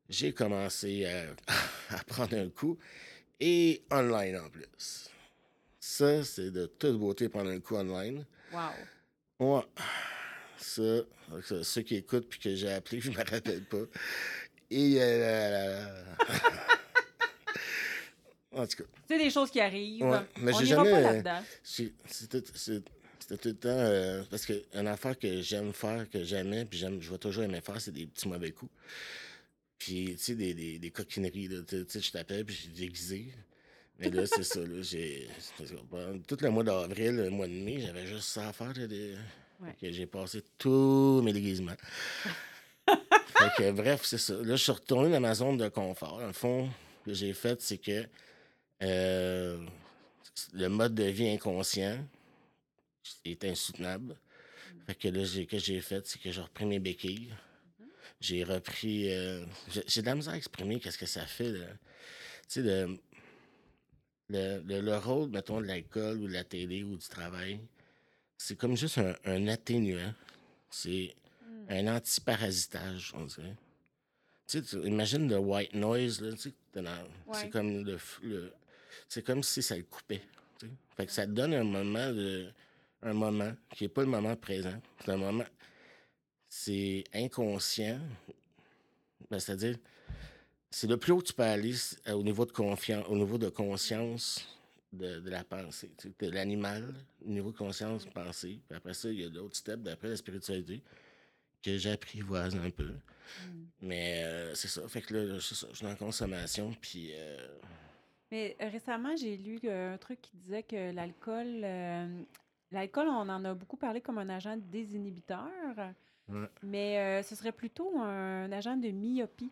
j'ai commencé à, à prendre un coup. Et online en plus. Ça, c'est de toute beauté prendre un coup online. Wow. Ouais. Ça, ça, ceux qui écoutent puis que j'ai appelé, je me rappelle pas. Et euh, en tout cas, C'est des choses qui arrivent. Ouais, mais On j'ai pas jamais- là-dedans. c'est- c'était c'était tout le temps euh, parce que une affaire que j'aime faire, que j'aimais, puis j'aime, je vais toujours aimer faire, c'est des petits mauvais coups. Puis tu sais des, des, des coquineries là, tu sais, je t'appelle puis je suis déguisé. Mais là, c'est ça, là, j'ai... pendant Tout le mois d'avril, le mois de mai, j'avais juste ça à faire, là, Ouais. Que j'ai passé tous mes déguisements. fait que, bref, c'est ça. Là, je suis retourné dans ma zone de confort. Dans le fond, ce que j'ai fait, c'est que euh, le mode de vie inconscient est insoutenable. Fait que là, j'ai- que j'ai fait, c'est que j'ai repris mes béquilles. J'ai repris. euh, j'ai de la misère à exprimer qu'est-ce que ça fait. Tu sais, le, le, le, le rôle, mettons, de l'alcool ou de la télé ou du travail, c'est comme juste un, un atténuant. C'est Hmm. un antiparasitage, on dirait. Tu sais, imagines le white noise, là, tu sais, Ouais. c'est comme le, le- c'est comme si ça le coupait. Fait que ça te donne un moment de, un moment qui est pas le moment présent. C'est un moment, c'est inconscient. Ben, C'est-à-dire, c'est le plus haut que tu peux aller c- au niveau de confiance, au niveau de conscience de, de la pensée. Tu sais, l'animal, au niveau de conscience, pensée. Puis après ça, il y a d'autres steps d'après la spiritualité que j'apprivoise un peu. Mm. Mais euh, c'est ça. Fait que là, ça, je suis la consommation. Puis euh, Mais euh, récemment, j'ai lu euh, un truc qui disait que l'alcool, euh, l'alcool, on en a beaucoup parlé comme un agent désinhibiteur, Ouais. mais euh, ce serait plutôt un agent de myopie.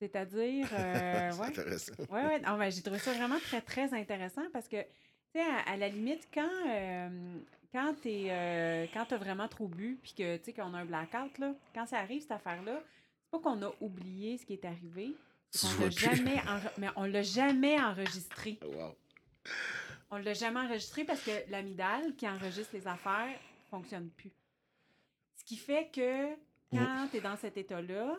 C'est-à-dire, euh, c'est ouais, intéressant. ouais, ouais. Ben, j'ai trouvé ça vraiment très, très intéressant parce que, tu sais, à, à la limite, quand, euh, quand tu as vraiment trop bu, puis que, tu sais, qu'on a un blackout, là, quand ça arrive, cette affaire-là, c'est pas qu'on a oublié ce qui est arrivé, vois l'a jamais, enre- mais on l'a jamais enregistré. Wow. On l'a jamais enregistré parce que l'amygdale qui enregistre les affaires fonctionne plus. Qui fait que quand tu es dans cet état-là,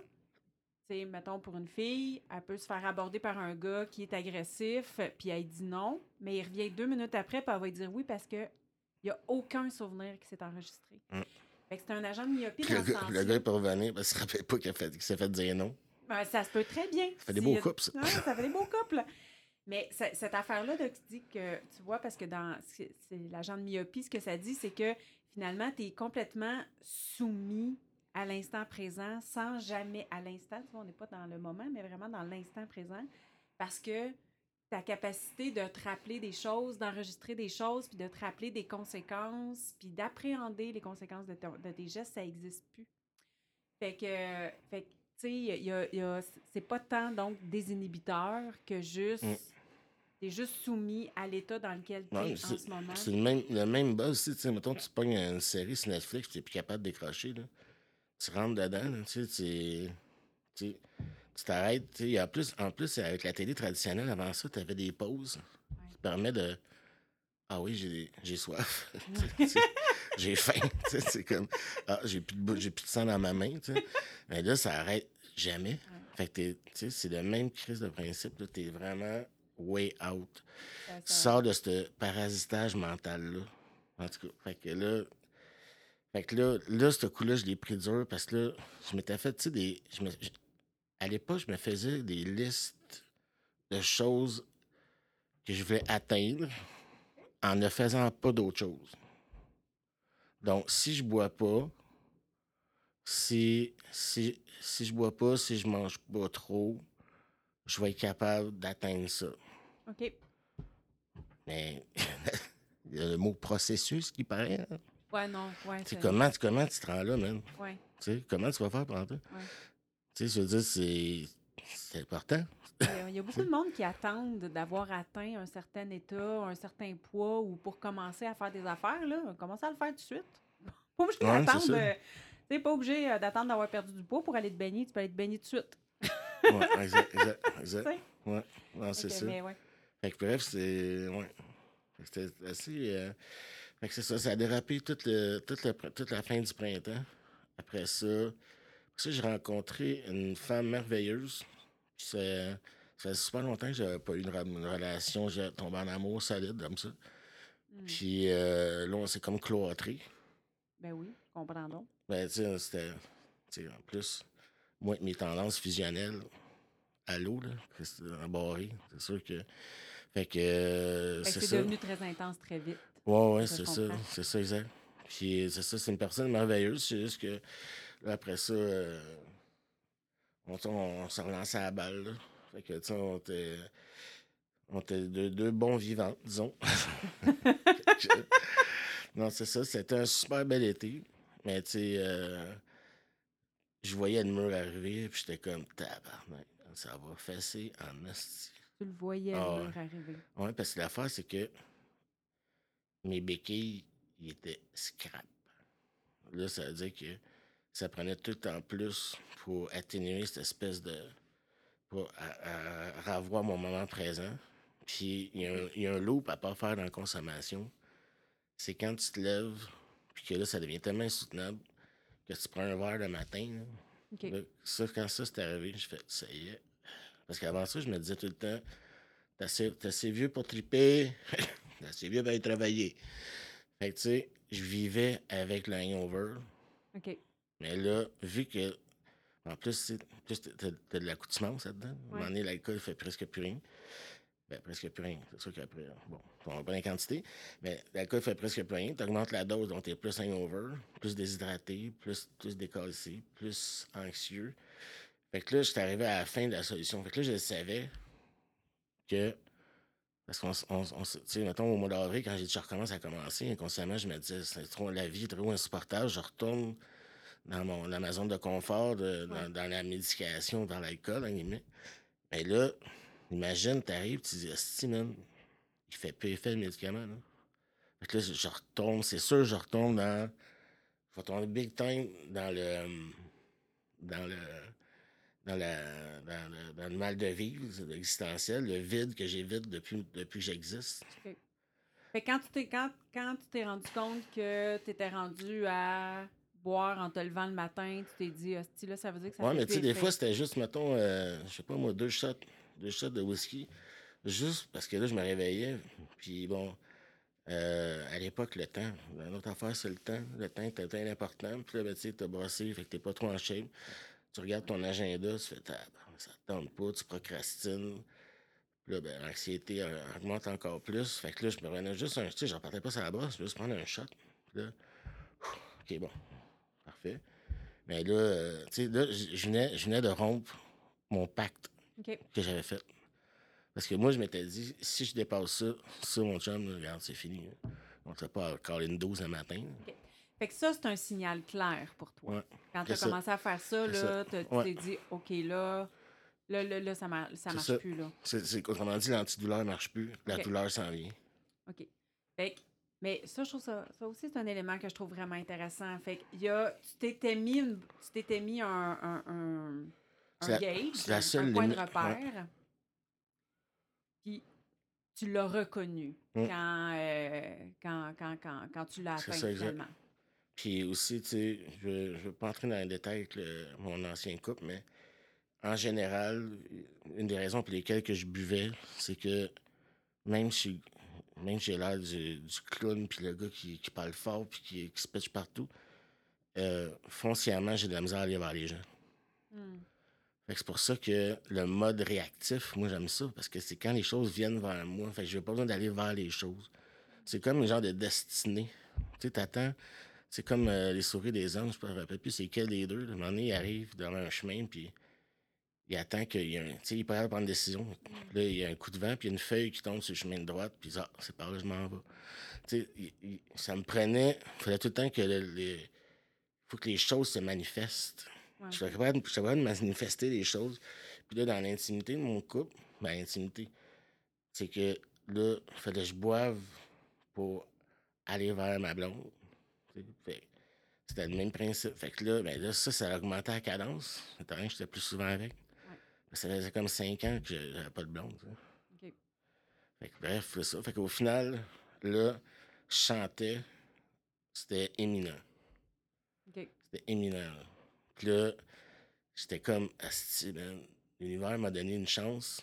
tu sais, mettons pour une fille, elle peut se faire aborder par un gars qui est agressif, puis elle dit non, mais il revient deux minutes après, puis elle va lui dire oui parce que il n'y a aucun souvenir qui s'est enregistré. Mm. Fait que c'est un agent de myopie Puis dans le, sens-là. le gars, il peut revenir parce qu'il se rappelle pas qu'il s'est fait dire non. Ben, ça se peut très bien. Ça fait des beaux couples, ça. Ouais, ça fait des beaux couples. Mais ce- cette affaire-là, là, qui dit que, tu vois, parce que dans c'est l'agent de myopie, ce que ça dit, c'est que finalement, tu es complètement soumis à l'instant présent sans jamais à l'instant. Tu vois, on n'est pas dans le moment, mais vraiment dans l'instant présent. Parce que ta capacité de te rappeler des choses, d'enregistrer des choses, puis de te rappeler des conséquences, puis d'appréhender les conséquences de, tes gestes, ça n'existe plus. Fait que, fait que, tu sais, y a- y y a- c'est pas tant donc désinhibiteur que juste. T'es juste soumis à l'état dans lequel tu es en ce moment. C'est le même, le même buzz, tu sais, mettons, tu pognes une série sur Netflix, tu n'es plus capable de décrocher, là. Tu rentres dedans, tu sais, tu- t'arrêtes, en plus, en plus, avec la télé traditionnelle, avant ça, tu avais des pauses qui te permettent de... Ah oui, j'ai j'ai soif. J'ai faim. C'est comme... Ah, j'ai plus, de plus de sang dans ma main. Mais là, ça arrête jamais. Fait que t'es- tu sais, c'est le même crise de principe. T'es vraiment way out sors de ce parasitage mental-là. En tout cas, fait que là, fait que là, là, ce coup-là, je l'ai pris dur parce que là, je m'étais fait, tu sais, des. je me- je- à l'époque, je me faisais des listes de choses que je voulais atteindre en ne faisant pas d'autre chose. Donc, si je bois pas, si, si, si je bois pas, si je mange pas trop, je vais être capable d'atteindre ça. OK. Mais il y a le mot processus qui paraît. hein. Ouais, non. Ouais, c'est- comment, tu- comment tu te rends là, man? ouais. Tu sais, comment tu vas faire pendant ça? Ouais. Tu sais, je veux dire, c'est, important. Il y a- beaucoup de monde qui attendent d'avoir atteint un certain état, un certain poids, ou pour commencer à faire des affaires, là, commencer à le faire tout de suite. Pas obligé Ouais, d'attendre. euh, pas obligé euh, d'attendre d'avoir perdu du poids pour aller te baigner. Tu peux aller te baigner tout de suite. Ouais, exact, exact, exact. Ouais, c'est ça. mais ouais. Fait que bref, c'est. Ouais. Fait C'était assez. euh, Fait que c'est ça, ça a dérapé toute, le, toute, le toute la fin du printemps. Après ça, après ça j'ai rencontré une femme merveilleuse. Ça, faisait super longtemps que j'avais pas eu une, relation, j'ai tombé en amour solide comme ça. Mm. Puis euh, là, on s'est comme cloîtré. Ben oui, comprends donc. Ben, tu sais, c'était. En plus, moi, mes tendances fusionnelles à l'eau, là, c'était embarré, c'est sûr que. Fait que. euh, Fait que c'est devenu très intense très vite. Ouais, ouais, c'est ça. C'est ça, exact. Puis c'est ça, c'est une personne merveilleuse. C'est juste que là, après ça, euh, on, on, on s'est relancé à la balle. là. Fait que, tu sais, on était, on était deux, deux bons vivants, disons. Que, non, c'est ça. C'était un super bel été. Mais, tu sais, euh, je voyais le mur arriver, puis j'étais comme, tabarnak, ça va fesser en esti. Tu le voyais Ah arriver. Oui, parce que l'affaire, c'est que mes béquilles, ils étaient scrap. Là, ça veut dire que ça prenait tout le temps plus pour atténuer cette espèce de. pour à- à revoir mon moment présent. Puis il y, a un- il y a un loop à pas faire dans la consommation. C'est quand tu te lèves, puis que là, ça devient tellement insoutenable que tu prends un verre le matin. là. OK. Là, ça, quand ça s'est arrivé, je fais ça y est. Parce qu'avant ça, je me disais tout le temps, t'es assez, assez vieux pour triper, t'es assez vieux pour aller travailler. Fait que tu sais, je vivais avec le hangover OK. Mais là, vu que, en plus, plus t'as de l'accoutumance là-dedans. À un moment donné, l'alcool fait presque plus rien. Ben, presque plus rien. C'est sûr qu'après, bon, on va pas la quantité, mais l'alcool fait presque plus rien. Tu augmentes la dose, donc tu es plus hangover, plus déshydraté, plus, plus décassé, plus anxieux. Fait que là, j'étais arrivé à la fin de la solution. Fait que là, je savais que. Parce qu'on, on, tu sais, mettons, au mois d'avril, quand j'ai dit je recommence à commencer, inconsciemment, je me disais, c'est trop, la vie est trop insupportable, je retourne dans, mon, dans ma zone de confort, de- dans, Ouais. dans la médication, dans l'alcool, en guillemets. Mais là, imagine, t'arrives, tu dis, Asti, man, il fait peu effet le médicament, là. Fait que là, je retombe, c'est sûr, je retombe dans. Je vais tomber big time dans le. Dans le. Dans, la, dans, le, dans le mal de vivre existentiel, le vide que j'évite depuis, depuis que j'existe. OK. Fait quand tu t'es quand, quand tu t'es rendu compte que tu étais rendu à boire en te levant le matin, tu t'es dit, hostie, là, ça veut dire que ça Ouais, mais tu sais, des fois, c'était juste, mettons, euh, je sais pas moi, deux shots, deux shots de whisky. Juste parce que là, je me réveillais. Puis bon, euh, à l'époque, le temps, une autre affaire, c'est le temps. Le temps était très important. Puis là, ben, tu sais, t'as brossé, fait que t'es pas trop en shape. Tu regardes ton agenda, tu fais, Tab, ça te tente pas, tu procrastines. Puis là, ben, l'anxiété augmente encore plus. Fait que là, je me prenais juste un, tu sais, je repartais pas sur la brosse, je vais juste prendre un shot. Puis là, OK, bon, parfait. Mais là, euh, tu sais, là, je venais, je venais de rompre mon pacte que j'avais fait. Parce que moi, je m'étais dit, si je dépasse ça, ça, mon chum, regarde, c'est fini. là. On ne pas encore une dose un matin. Fait que ça, c'est un signal clair pour toi. Ouais. Quand tu as ça. commencé à faire ça, là, tu Ouais. t'es dit, OK, là, là, là, là, ça, mar- ça marche ça. plus, là. C'est, autrement dit, l'antidouleur ne marche plus. La douleur s'en vient. OK. Fait que- mais ça, je trouve ça, ça aussi, c'est un élément que je trouve vraiment intéressant. Fait que y a, tu t'étais mis, une- tu t'étais mis un, un, un, un C'est la- gauge, la un- point de repère. Puis tu l'as reconnu Mm. quand, euh, quand, quand, quand, quand tu l'as atteint exact. Puis aussi, tu sais, je ne veux pas entrer dans les détails avec le- mon ancien couple, mais en général, une des raisons pour lesquelles que je buvais, c'est que même si, même j'ai l'air du, du clown, puis le gars qui, qui parle fort, puis qui, qui se pitche partout, euh, foncièrement, j'ai de la misère à aller vers les gens. Fait que c'est pour ça que le mode réactif, moi j'aime ça, parce que c'est quand les choses viennent vers moi. Fait que j'ai pas besoin d'aller vers les choses. C'est comme un genre de destinée. Tu sais, t'attends. C'est comme euh, les souris des anges, je ne me rappelle plus c'est quel des deux. À un moment donné, il arrive dans un chemin, puis il attend qu'il y ait un. Tu sais, il peut prendre une décision. Puis Là, il y a un coup de vent, puis il y a une feuille qui tombe sur le chemin de droite, puis ah, c'est par là que je m'en vais. Tu sais, il- il- ça me prenait. Il fallait tout le temps que le- les. faut que les choses se manifestent. Ouais. Je suis capable, je suis capable de manifester les choses. Puis là, dans l'intimité de mon couple, ben, l'intimité, c'est que là, il fallait que je boive pour aller vers ma blonde. tu sais. Fait que C'était le même principe. Fait que là, ben là, ça, ça a augmenté la cadence. Étant donné que j'étais plus souvent avec. Ça faisait comme cinq ans que j'avais pas de blonde. sais. OK. Fait que, bref, c'est ça. Fait qu'au final, là, je chantais. C'était éminent. C'était éminent. là. Puis là, j'étais comme, Asti, l'univers m'a donné une chance.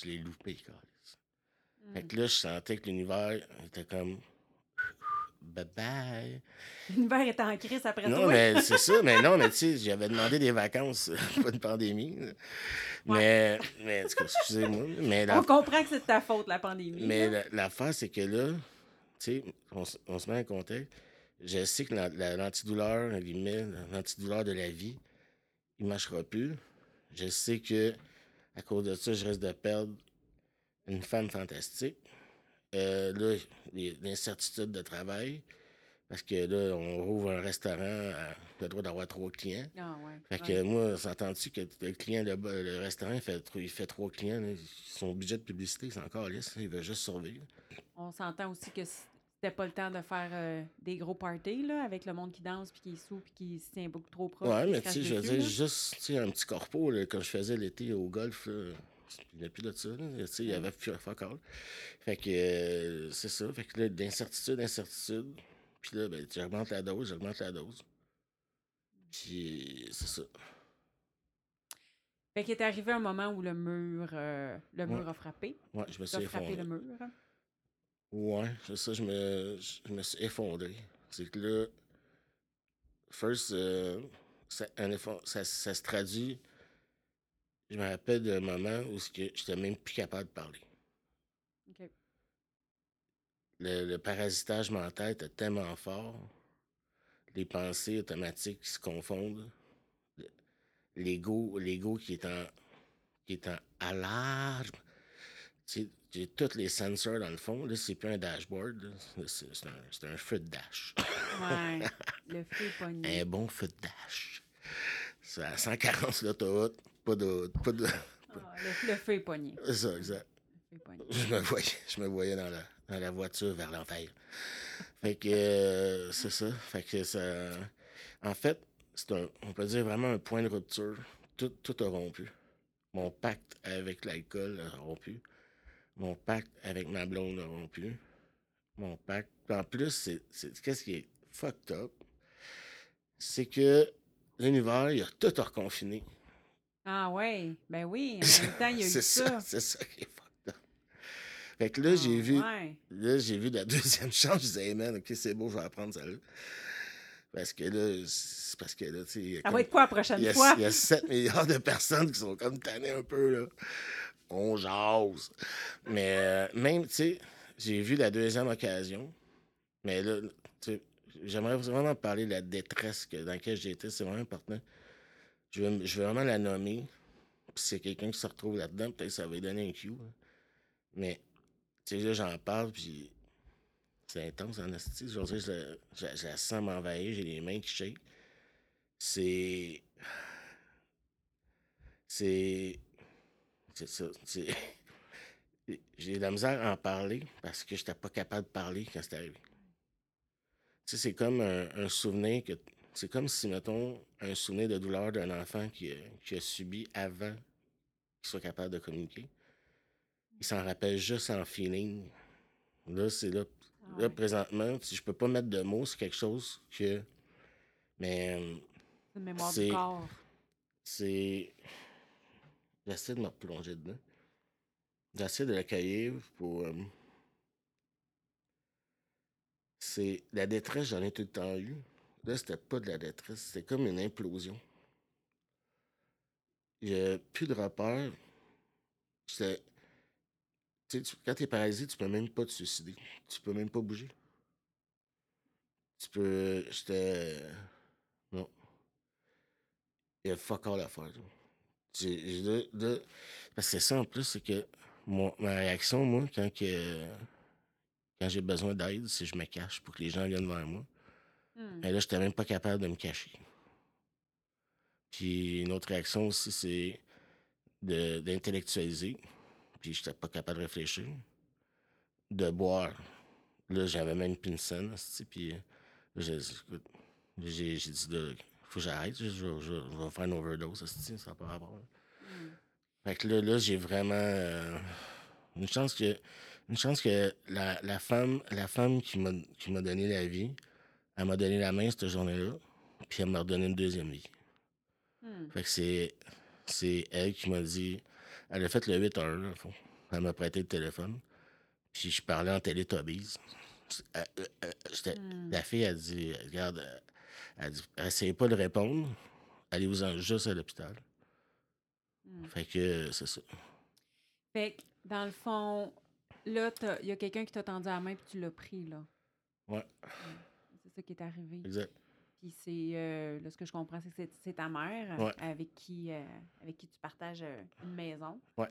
Je l'ai loupé. Hmm. Fait que là, je sentais que l'univers était comme, bye bye. L'univers est en crise après Non, toi. mais c'est ça, mais non, mais tu sais, j'avais demandé des vacances, pas de pandémie. Mais, mais, excusez-moi, mais la On comprend que c'est de ta faute, la pandémie. mais là. la- l'affaire, c'est que là, tu sais, on, se met en contexte. Je sais que la- la- l'antidouleur, l'antidouleur de la vie, il ne marchera plus. Je sais que à cause de ça, je risque de perdre une femme fantastique. Euh, là, l'incertitude de travail, parce que là, on rouvre un restaurant, à le droit d'avoir trois clients. Ah, ouais. Fait ouais. que moi, s'entends-tu que le client, le, le restaurant, il fait, il fait trois clients, là, son budget de publicité, c'est encore lisse, il veut juste survivre. On s'entend aussi que c'était pas le temps de faire euh, des gros parties là, avec le monde qui danse, puis qui est sous, puis qui se tient beaucoup trop proche. Ouais, mais tu sais, je veux dire, juste tu sais, un petit corpo, là, comme je faisais l'été au golf, là, il n'y a plus de ça. là, il y avait plus. Fait que euh, c'est ça. Fait que là, d'incertitude, d'incertitude. Puis là, ben, j'augmente la dose, j'augmente la dose. Puis c'est ça. Fait qu'il est arrivé un moment où le mur, euh, le mur Ouais. a frappé. Ouais, je me suis frappé effondré. le mur. Ouais, c'est ça, je me, je me suis effondré. C'est que là, first, euh, ça, un effort- ça, ça se traduit. Je me rappelle d'un moment où je n'étais même plus capable de parler. Le, le parasitage mental était tellement fort. Les pensées automatiques qui se confondent. Le- L'ego, l'ego qui est en qui est en alarme. J'ai tous les sensors dans le fond. Là, c'est plus un dashboard. C'est un, un feu de dash. Ouais. le feu est pogné. un bon feu de dash. C'est à 140 sur l'autoroute. Pas de. Pas de... Ah, le, le feu est pogné. C'est ça, exact. Le feu est pogné. Je me voyais, je me voyais dans, la, dans la voiture vers l'enfer. Fait que euh, c'est ça. Fait que ça. En fait, c'est un, on peut dire vraiment un point de rupture. Tout, tout a rompu. Mon pacte avec l'alcool a rompu. Mon pacte avec ma blonde a rompu. Mon pacte. En plus, c'est, c'est- qu'est-ce qui est fucked up? C'est que l'univers, il a tout reconfiné. Ah ouais, ben oui, en même temps, il y a eu c'est ça. C'est ça qui est fucked up. Fait que là, j'ai Ah, vu. ouais. Là, j'ai vu la deuxième chance. Je disais, hey man, ok, c'est beau, je vais apprendre ça là. Parce que là, c'est parce que là, tu sais. il y a Ça va être quoi la prochaine il y, a, fois? il y a 7 milliards de personnes qui sont comme tannées un peu, là. On jase. Mais euh, même, tu sais, j'ai vu la deuxième occasion. Mais là, tu sais, j'aimerais vraiment parler de la détresse que, dans laquelle j'ai été. C'est vraiment important. Je veux, je veux vraiment la nommer. Puis c'est quelqu'un qui se retrouve là-dedans, peut-être que ça va lui donner un cue. hein. Mais, tu sais, là, j'en parle, puis c'est intense en esti. Aujourd'hui, je, je, la- sens m'envahir, j'ai les mains qui shake. C'est. C'est. C'est ça. J'ai de la misère à en parler parce que j'étais pas capable de parler quand c'est arrivé. Tu sais, c'est comme un souvenir que. C'est comme si, mettons, un souvenir de douleur d'un enfant qui a, qui a subi avant qu'il soit capable de communiquer. Il s'en rappelle juste en feeling. Là, c'est là. Ah Là, présentement, si je peux pas mettre de mots, c'est quelque chose que. Mais euh, C'est une mémoire du corps. c'est. J'essaie de me replonger dedans. J'essaie de l'accueillir pour. euh, C'est. La détresse, j'en ai tout le temps eu. Là, c'était pas de la détresse, c'était comme une implosion. Il n'y a plus de repères. C'était. Tu sais, quand t'es paralysé, tu peux même pas te suicider. Tu peux même pas bouger. Tu peux. J'étais. Non. Il y a fuck all à faire. de- de- Parce que c'est ça en plus, c'est que ma réaction, moi, quand, que... quand j'ai besoin d'aide, c'est que je me cache pour que les gens viennent vers moi. Hmm. Mais là, j'étais même pas capable de me cacher. Puis une autre réaction aussi, c'est de- d'intellectualiser. Puis j'étais pas capable de réfléchir. De boire. Là, j'avais même plus une scène. Puis euh, là, j'ai dit, écoute, j'ai j'ai dit, là, faut que j'arrête. Je, je- je- je vais faire une overdose. Ça n'a pas rapport. Hmm. Fait que là, là j'ai vraiment euh, une chance que une chance que la, la femme la femme qui m'a qui m'a donné la vie, elle m'a donné la main cette journée-là, puis elle m'a redonné une deuxième vie. Hmm. Fait que c'est c'est elle qui m'a dit elle a fait le 8 heures, là, au fond. Elle m'a prêté le téléphone. Puis je parlais en euh, j'étais- Hmm. La fille a dit regarde, elle a dit essayez pas de répondre, allez-vous-en juste à l'hôpital. Hmm. Fait que c'est ça. Fait que, dans le fond, là, il y a quelqu'un qui t'a tendu la main puis tu l'as pris, là. Ouais, C'est ça qui est arrivé. exact. Puis c'est, euh, là, ce que je comprends, c'est que c'est- ta mère Ouais. avec, qui, euh, avec qui tu partages euh, une maison. Ouais.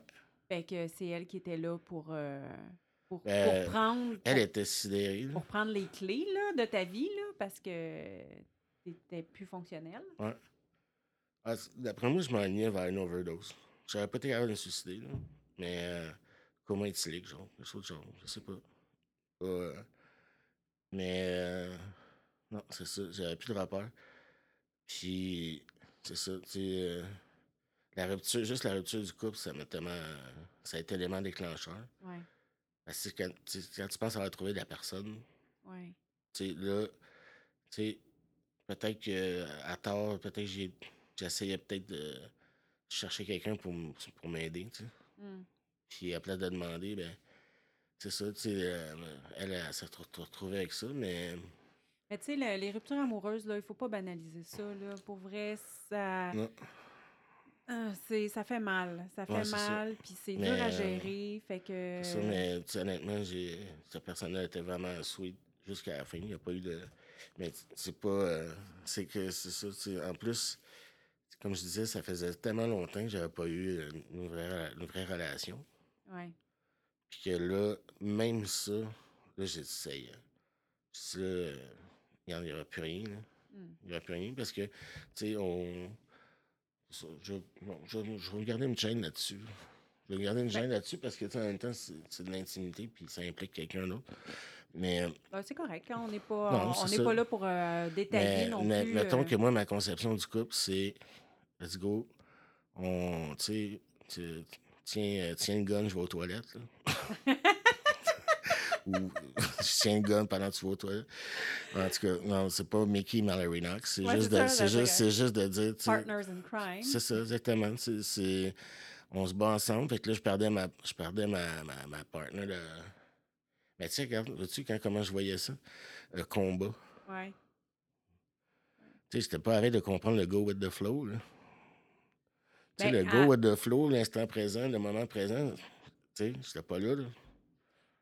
Fait que c'est elle qui était là pour, euh, pour, pour prendre, Elle pour, était sidérée. là. pour prendre les clés là, de ta vie, là, parce que t'étais plus fonctionnel. Ouais. Ah, D'après moi, je m'enlignais vers une overdose. J'aurais pas été capable de me suicider, là. Mais euh, comment éthylique, genre, quelque chose de genre, je sais pas. Mais non, c'est ça, j'avais plus de rapport. Puis, c'est ça, tu sais, euh, la rupture, juste la rupture du couple, ça m'a tellement. Ça a été l'élément déclencheur. Ouais, Parce que quand, tu sais, quand tu penses avoir trouvé la personne, ouais. tu sais, là, tu sais, peut-être que à tort, peut-être que j'ai, j'essayais peut-être de chercher quelqu'un pour, pour m'aider, tu sais. Hmm. Puis à place de demander, ben, c'est ça, tu sais, euh, elle, elle, s'est retrou- retrouvée avec ça, mais Mais tu sais, le- les ruptures amoureuses, là, il faut pas banaliser ça. Là. Pour vrai, ça, Non. ah, c'est, ça fait mal. Ça fait Ouais, c'est ça. mal, puis c'est Mais, dur à euh, gérer. Fait que. Ça, mais tu sais, honnêtement, j'ai... cette personne-là était vraiment sweet jusqu'à la fin. Il n'y a pas eu de. Mais c'est pas. euh, C'est que c'est ça. tu sais, En plus, comme je disais, ça faisait tellement longtemps que j'avais pas eu euh, une vraie, une vraie relation. Ouais. Puis que là, même ça, là, j'ai dit, ça y est. Puis là, euh, il n'y aura plus rien. là. Hmm. Il n'y aura plus rien parce que, tu sais, on. Je, bon, je, je vais garder une chaîne là-dessus. Je garder une chaîne là-dessus parce que, en même temps, c'est de l'intimité puis ça implique quelqu'un d'autre. Mais, Ben, c'est correct. hein, On n'est pas, Non, on c'est n'est ça. pas là pour euh, détailler mais, non mais plus. mettons euh, que moi, ma conception du couple, c'est let's go. On, tu sais, tiens, euh, tiens le gun, je vais aux toilettes. là. Ou tiens le gun pendant que tu vas aux toilettes. En tout cas, non, c'est pas Mickey Mallory Knox. C'est Ouais, juste, de- c'est juste, c'est juste de dire. Partners in crime. C'est ça, exactement. C'est, c'est- on se bat ensemble. Fait que là, je perdais ma, je perdais ma, ma, ma partner de. Mais tu sais, regarde, vois-tu quand, comment je voyais ça? Le combat. Ouais. Tu sais, j'étais pas arrêté de comprendre le go with the flow. Là. Tu sais, Ben, le à- go with the flow, l'instant présent, le moment présent, tu sais, j'étais pas là. là.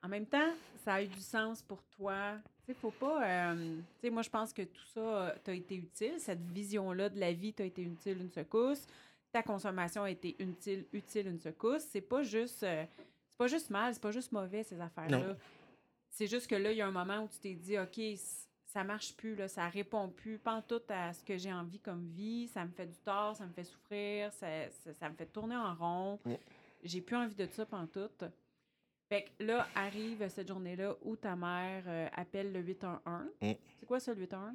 En même temps, ça a eu du sens pour toi. Tu sais, faut pas. euh, tu sais, moi, je pense que tout ça t'a été utile. Cette vision-là de la vie t'a été utile une secousse. Ta consommation a été utile, utile une secousse. C'est pas juste. euh, c'est pas juste mal, c'est pas juste mauvais, ces affaires-là. C'est juste que là, il y a un moment où tu t'es dit, OK, ça marche plus, là, ça répond plus, pas tout à ce que j'ai envie comme vie, ça me fait du tort, ça me fait souffrir, ça, ça, ça me fait tourner en rond. J'ai plus envie de ça pantoute. Fait que là, arrive cette journée-là où ta mère euh, appelle le 811. Mm. C'est quoi ça, le 811?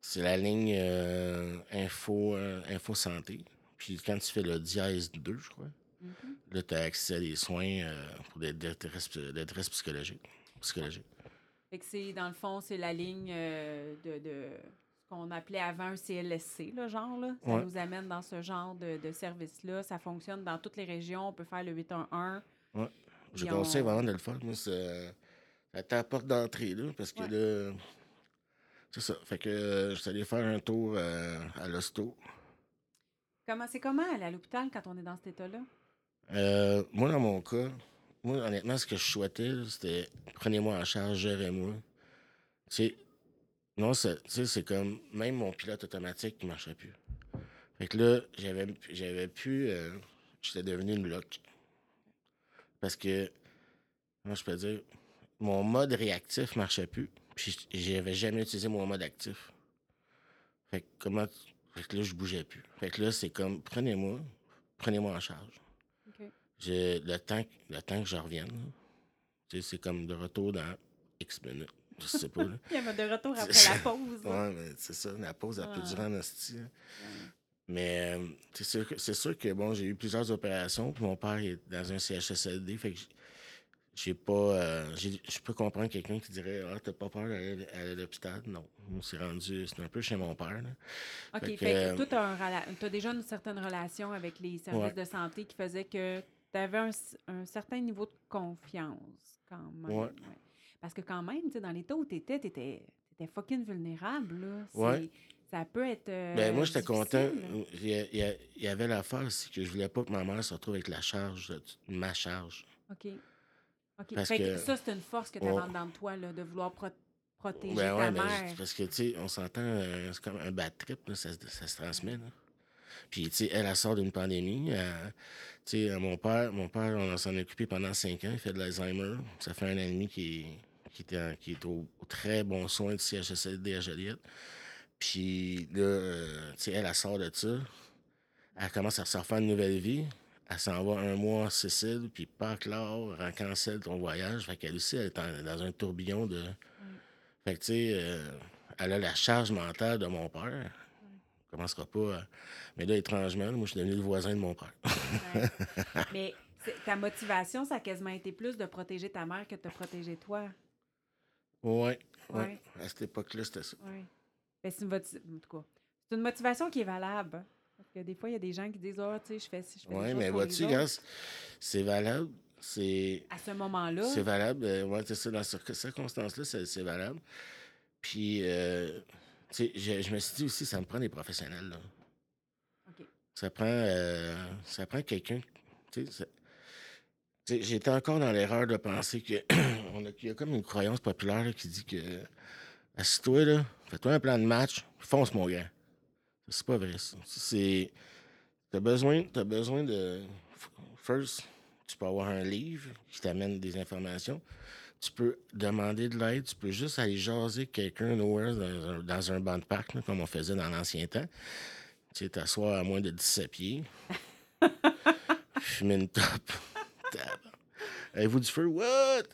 C'est la ligne euh, info, euh, info santé. Puis quand tu fais le dièse 2, je crois, Mhm. là, tu as accès à des soins euh, pour des détresse, détresse psychologique. psychologique. Fait que c'est, dans le fond, c'est la ligne de, de ce qu'on appelait avant un CLSC, là, genre. Là. Ça Ouais. nous amène dans ce genre de, de service-là. Ça fonctionne dans toutes les régions. On peut faire le 811. Je conseille on- vraiment de le faire. Moi, c'est à ta porte d'entrée, là, parce que Ouais. là, c'est ça. Fait que euh, je suis allé faire un tour euh, à l'hosto. Comment, c'est comment aller à l'hôpital quand on est dans cet état-là? Euh, moi, dans mon cas, moi, honnêtement, ce que je souhaitais, c'était prenez-moi en charge, gérez-moi. Tu sais, non, c'est- comme même mon pilote automatique qui marchait plus. Fait que là, j'avais j'avais pu. euh, J'étais devenu une loque. Parce que, moi, je peux dire, mon mode réactif marchait plus. Puis j'avais jamais utilisé mon mode actif. Fait que comment. Fait que là, je bougeais plus. Fait que là, c'est comme prenez-moi, prenez-moi en charge. J'ai le temps, que- le temps que je revienne. là. Tu sais, c'est comme de retour dans X minutes. Je sais pas. Là. Il y avait de retour après la pause. là. ouais, mais c'est ça. La pause, elle peut Ah. durer en hostie. hein. Mais euh, c'est sûr, que- c'est sûr que bon, j'ai eu plusieurs opérations. Puis mon père est dans un CHSLD. Fait que j'ai pas. euh, j'ai- je peux comprendre quelqu'un qui dirait Ah, t'as pas peur d'aller aller à l'hôpital? Non. On s'est rendu. C'est un peu chez mon père. là. OK, Fait fait que, toi, tu as, déjà une certaine relation avec les services Ouais. de santé qui faisait que tu avais un, certain niveau de confiance, quand même. Ouais. Parce que, quand même, dans l'état où tu étais, tu étais, fucking vulnérable. Là. C'est- Ouais. Ça peut être. euh, Ben, moi, j'étais content. Il y, a- il y a- il y avait l'affaire, c'est que je voulais pas que ma mère se retrouve avec la charge, ma charge. OK. OK. Parce Fait que que- ça, c'est une force que tu dedans de toi, là, de vouloir pro- protéger Ben ta ouais, mère. c'est parce que, tu sais, on s'entend, euh, c'est comme un bad trip, là, ça, se- ça se transmet. Là. Puis, tu sais, elle, elle sort d'une pandémie. elle- tu sais, euh, mon père, mon père, on s'en est occupé pendant cinq ans. Il fait de l'Alzheimer. Ça fait un an et demi est, en- qu'il est au, au très bon soin du CHSLD à Joliette. Puis là, euh, tu sais, elle, elle sort de ça. Elle commence à se refaire une nouvelle vie. Elle s'en va un mois en Sicile, puis Pâques là, en cancelle ton voyage. Fait qu'elle aussi, elle est en- dans un tourbillon de. Fait que, tu sais, euh, elle a la charge mentale de mon père. Elle commencera pas à- Mais là, étrangement, moi, je suis devenu le voisin de mon père. Ouais. Mais ta motivation, ça a quasiment été plus de protéger ta mère que de te protéger toi. ouais, ouais. Ouais. À cette époque-là, c'était ça. Oui. Ben, c'est une, motivation qui est valable. hein. Parce que des fois, il y a des gens qui disent Ah, tu sais, je fais ci, je fais choses mais vois-tu, c'est valable. C'est. À ce moment-là, C'est valable. euh, ouais, c'est ça, dans ces circonstances-là, c'est c'est valable. Puis, euh, tu sais, je, je me suis dit aussi, ça me prend des professionnels, là. OK. Ça prend, euh, ça prend quelqu'un. tu sais, ça- tu sais, J'étais encore dans l'erreur de penser que on a, qu'il y a comme une croyance populaire là, qui dit que assis-toi là, fais-toi un plan de match, fonce mon gars. C'est pas vrai. ça. C'est t'as besoin, t'as besoin de first, tu peux avoir un livre qui t'amène des informations. Tu peux demander de l'aide, tu peux juste aller jaser quelqu'un nowhere dans un, dans un banc de parc, là, comme on faisait dans l'ancien temps. Tu sais, t'asseoir à moins de 17 pieds. Fumer une top. Avez-vous du feu? What?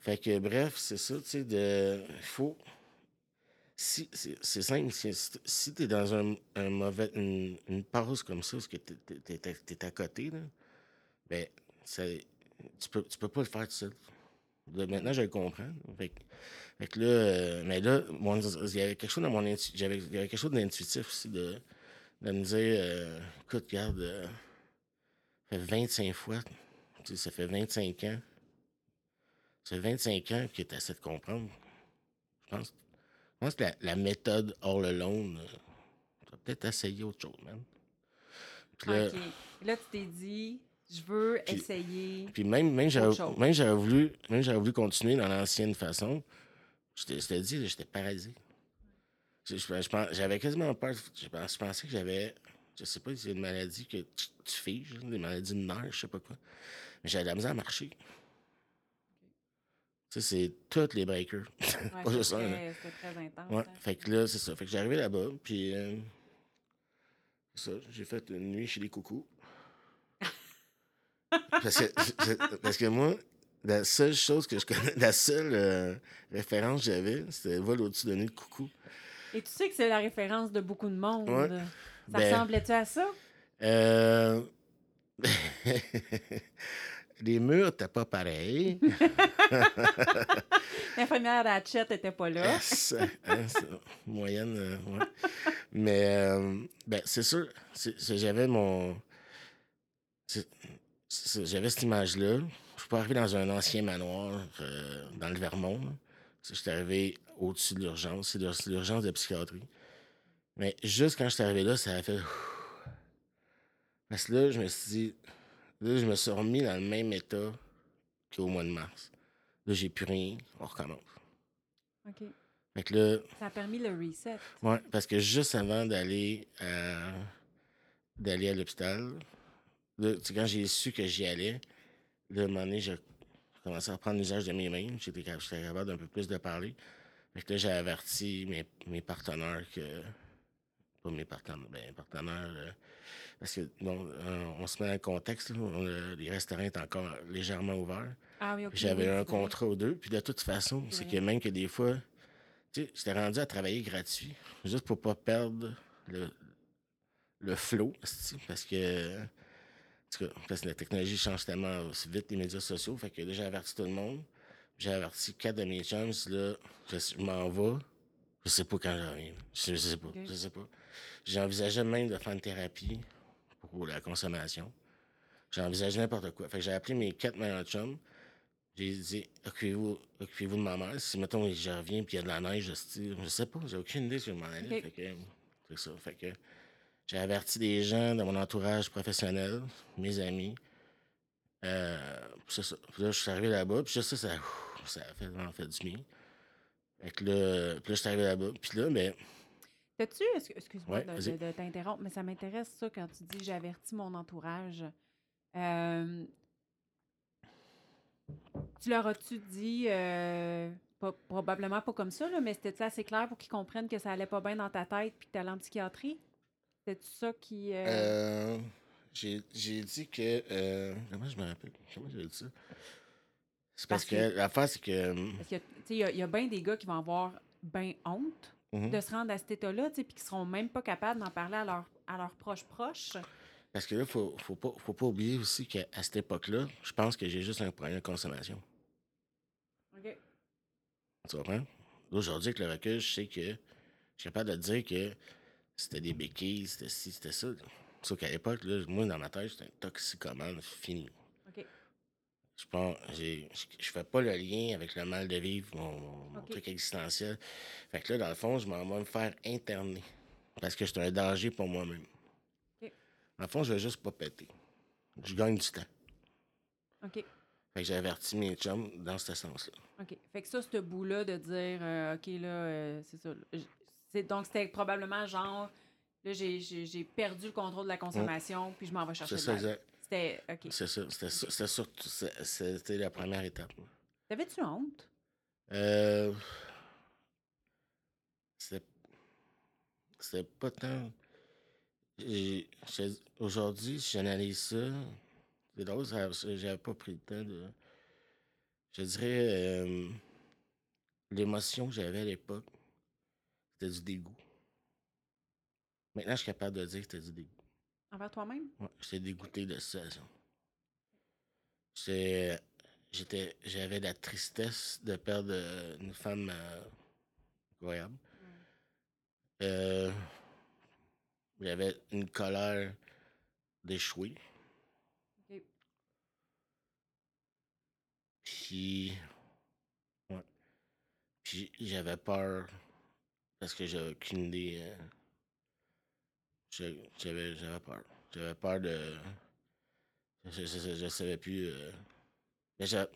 Fait que bref, c'est ça, tu sais, de. faut. Si, c'est simple, si, t'es dans un, mauvais, une, pause comme ça, parce que t'es, t'es- t'es- à côté, là, ben, tu, peux, tu peux pas le faire tout seul. Maintenant, je le comprends. Fait, que- là, euh, mais là, il y avait quelque chose dans mon intu- il y avait quelque chose d'intuitif aussi de, de me dire, euh, écoute, regarde, euh, ça fait 25 fois, tu sais, ça fait 25 ans. Ça fait 25 ans que tu essaies de comprendre. Je pense, je pense que la, la méthode all alone, tu vas peut-être essayer autre chose, man. Puis là, tu t'es dit, je veux Puis- essayer. puis même, même j'avais voulu, même voulu continuer dans l'ancienne façon. Je te, dis, là, j'étais paralysé. J'avais quasiment peur. Je, pensais que j'avais, je sais pas, c'est une maladie que tu, tu figes, des maladies de nerfs, je sais pas quoi. Mais j'avais la misère à marcher. Tu sais, c'est toutes les breakers. Ouais, pas juste c'était un, là. très- c'était très intense. Ouais, hein. fait que là, c'est ça. Fait que j'ai arrivé là-bas, puis euh, ça, j'ai fait une nuit chez les coucous. parce, que, je- parce que moi, la seule chose que je connais, la seule euh, référence que j'avais, c'était vol au-dessus de nuit de coucou. Et tu sais que c'est la référence de beaucoup de monde. Ouais. Ça Ben- ressemblait-tu à ça? Euh... les murs, t'as pas pareil. L'infirmière Hatchette n'était pas là. Hein, ça, moyenne, euh, ouais. Mais, euh, ben, c'est sûr, j'avais mon. J'avais cette image-là. Je suis pas arrivé dans un ancien manoir euh, dans le Vermont. Je suis arrivé au-dessus de l'urgence. C'est l'ur- c'est l'urgence de psychiatrie. Mais juste quand je suis arrivé là, ça a fait. Parce que là, je me suis dit. Là, je me suis remis dans le même état qu'au mois de mars. Là, j'ai plus rien. On recommence. OK. Fait que là, Ça a permis le reset. Ouais, parce que juste avant d'aller à, d'aller à l'hôpital, là, quand j'ai su que j'y allais, là, à un moment donné, j'ai commencé à prendre l'usage de mes mains. J'étais cap- j'étais capable d'un peu plus de parler. Fait que là, j'ai averti mes, mes partenaires que. Mes partenaires, ben, partenaires. euh, parce que, bon, euh, on se met dans le contexte, là, on a- les restaurants étaient encore légèrement ouverts. Ah oui. J'avais oui, un contrat ou deux. Puis de toute façon, C'est que même que des fois, tu sais, j'étais rendu à travailler gratuit, juste pour pas perdre le, le flow, parce que, parce que la technologie change tellement vite, les médias sociaux. Fait que là, j'ai averti tout le monde. J'ai averti quatre de mes chums, là, je, je m'en vais. Je sais pas quand reviens. Je, je sais pas, je sais pas. J'envisageais même de faire une thérapie pour la consommation. J'envisageais n'importe quoi. Fait que j'ai appelé mes quatre meilleurs chums. J'ai dit, occupez-vous occupez de ma mère. Si, mettons, je reviens puis il y a de la neige, je, je sais pas, j'ai aucune idée je vais m'en aller. Fait que, c'est ça. Fait que j'ai averti des gens dans mon entourage professionnel, mes amis. Euh, puis c'est ça. Puis là, je suis arrivé là-bas, puis ça, ça, ça a fait, vraiment fait du bien. Fait que là, puis là, je suis arrivé là-bas. Puis là, ben, T'as-tu, excu- excuse-moi Ouais, de, vas-y. de- de t'interrompre, mais ça m'intéresse ça quand tu dis j'avertis mon entourage. Euh, tu leur as-tu dit, euh, pas- probablement pas comme ça, là, mais c'était assez clair pour qu'ils comprennent que ça allait pas bien dans ta tête puis que tu allais en psychiatrie? C'était ça qui. euh, j'ai dit que. comment je me rappelle? Comment j'ai dit ça? C'est parce, Parce que, que- l'affaire, c'est que. Parce que, tu sais, il y a- il y a, bien des gars qui vont avoir bien honte mhm. de se rendre à cet état-là, puis qui seront même pas capables d'en parler à, leur, à leurs proches proches. Parce que là, faut, faut, pas, faut pas oublier aussi qu'à cette époque-là, je pense que j'ai juste un problème de consommation. OK. Tu comprends? Là, Aujourd'hui, avec le recul, je sais que je suis capable de dire que c'était des béquilles, c'était ci, c'était ça. Sauf qu'à l'époque, moi, dans ma tête, j'étais un toxicomane fini. Je pense, j'ai, je, fais pas le lien avec le mal de vivre, mon, mon- mon OK. truc existentiel. Fait que là, dans le fond, je m'en vais me faire interner. Parce que je suis un danger pour moi-même. OK. Dans le fond, je vais juste pas péter. Je gagne du temps. OK. Fait que j'ai averti mes chums dans ce sens-là. OK. Fait que ça, ce bout-là de dire, euh, OK, là, euh, c'est ça. j- c'est- donc, c'était probablement genre, là, j'ai- j'ai j'ai perdu le contrôle de la consommation, puis je m'en vais chercher C'est de ça, l'aide. exact. C'était, OK. C'est ça. C'était c'était surtout c'était la première étape. T'avais-tu honte? Euh, c'est pas tant. Aujourd'hui, si j'analyse ça, c'est drôle, j'avais pas pris le temps de. Je dirais, euh, l'émotion que j'avais à l'époque, c'était du dégoût. Maintenant, je suis capable de dire que c'était du dégoût. Envers toi-même? Ouais, j'étais dégoûté de situation. J'étais- J'étais, j'avais la tristesse de perdre euh, une femme euh, incroyable. Euh, j'avais une colère d'échouer. Puis, ouais. Puis j'avais peur parce que j'avais aucune idée. euh, J'avais, peur. J'avais peur de. Je, je, je- je savais plus. euh, mais j'a-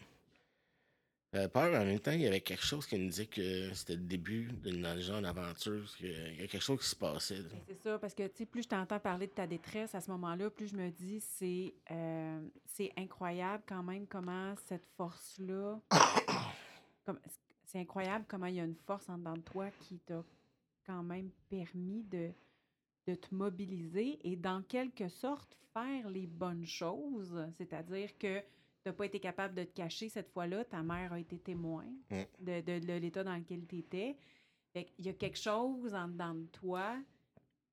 J'avais peur, mais en même temps, il y avait quelque chose qui me disait que c'était le début d'une genre d'aventure, qu'il y a quelque chose qui se passait. Ben, c'est ça, parce que, plus je t'entends parler de ta détresse à ce moment-là, plus je me dis, c'est euh, c'est incroyable quand même comment cette force-là... c'est incroyable comment il y a une force en dedans de toi qui t'a quand même permis de, de te mobiliser et dans quelque sorte faire les bonnes choses. C'est-à-dire que tu n'as pas été capable de te cacher cette fois-là. Ta mère a été témoin Mm. de, de- de l'état dans lequel tu étais. Il y a quelque chose en dedans de toi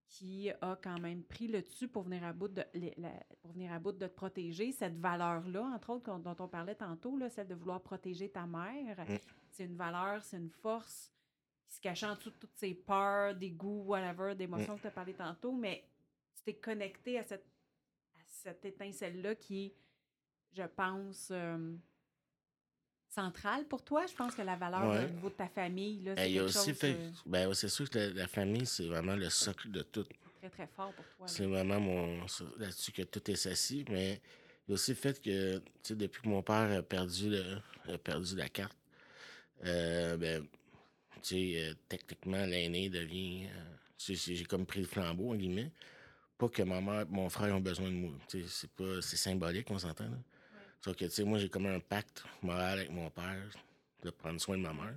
qui a quand même pris le dessus pour venir à bout de, la- pour venir à bout de te protéger. Cette valeur-là, entre autres, dont on parlait tantôt, là, celle de vouloir protéger ta mère, Mm. c'est une valeur, c'est une force qui se cache en dessous de toutes ces peurs, dégoûts, whatever, d'émotions que tu as parlé tantôt, mais tu t'es connecté à cette, à cette étincelle-là qui est, je pense, euh, centrale pour toi. Je pense que la valeur Ouais. au niveau de ta famille, là, c'est quelque aussi chose fait. euh, Ben, c'est sûr que la, la famille, c'est vraiment le socle de tout. très, très fort pour toi. C'est vraiment mon, là-dessus que tout est assis. Mais il y a aussi le fait que, tu sais, depuis que mon père a perdu, le, a perdu la carte, euh, ben, tu sais, euh, techniquement, l'aîné devient. euh, j'ai comme pris le flambeau, en guillemets. Pas que ma mère, mon frère ont besoin de moi. C'est pas, c'est symbolique, on s'entend, là. Sauf que, tu sais, moi, j'ai comme un pacte moral avec mon père de prendre soin de ma mère.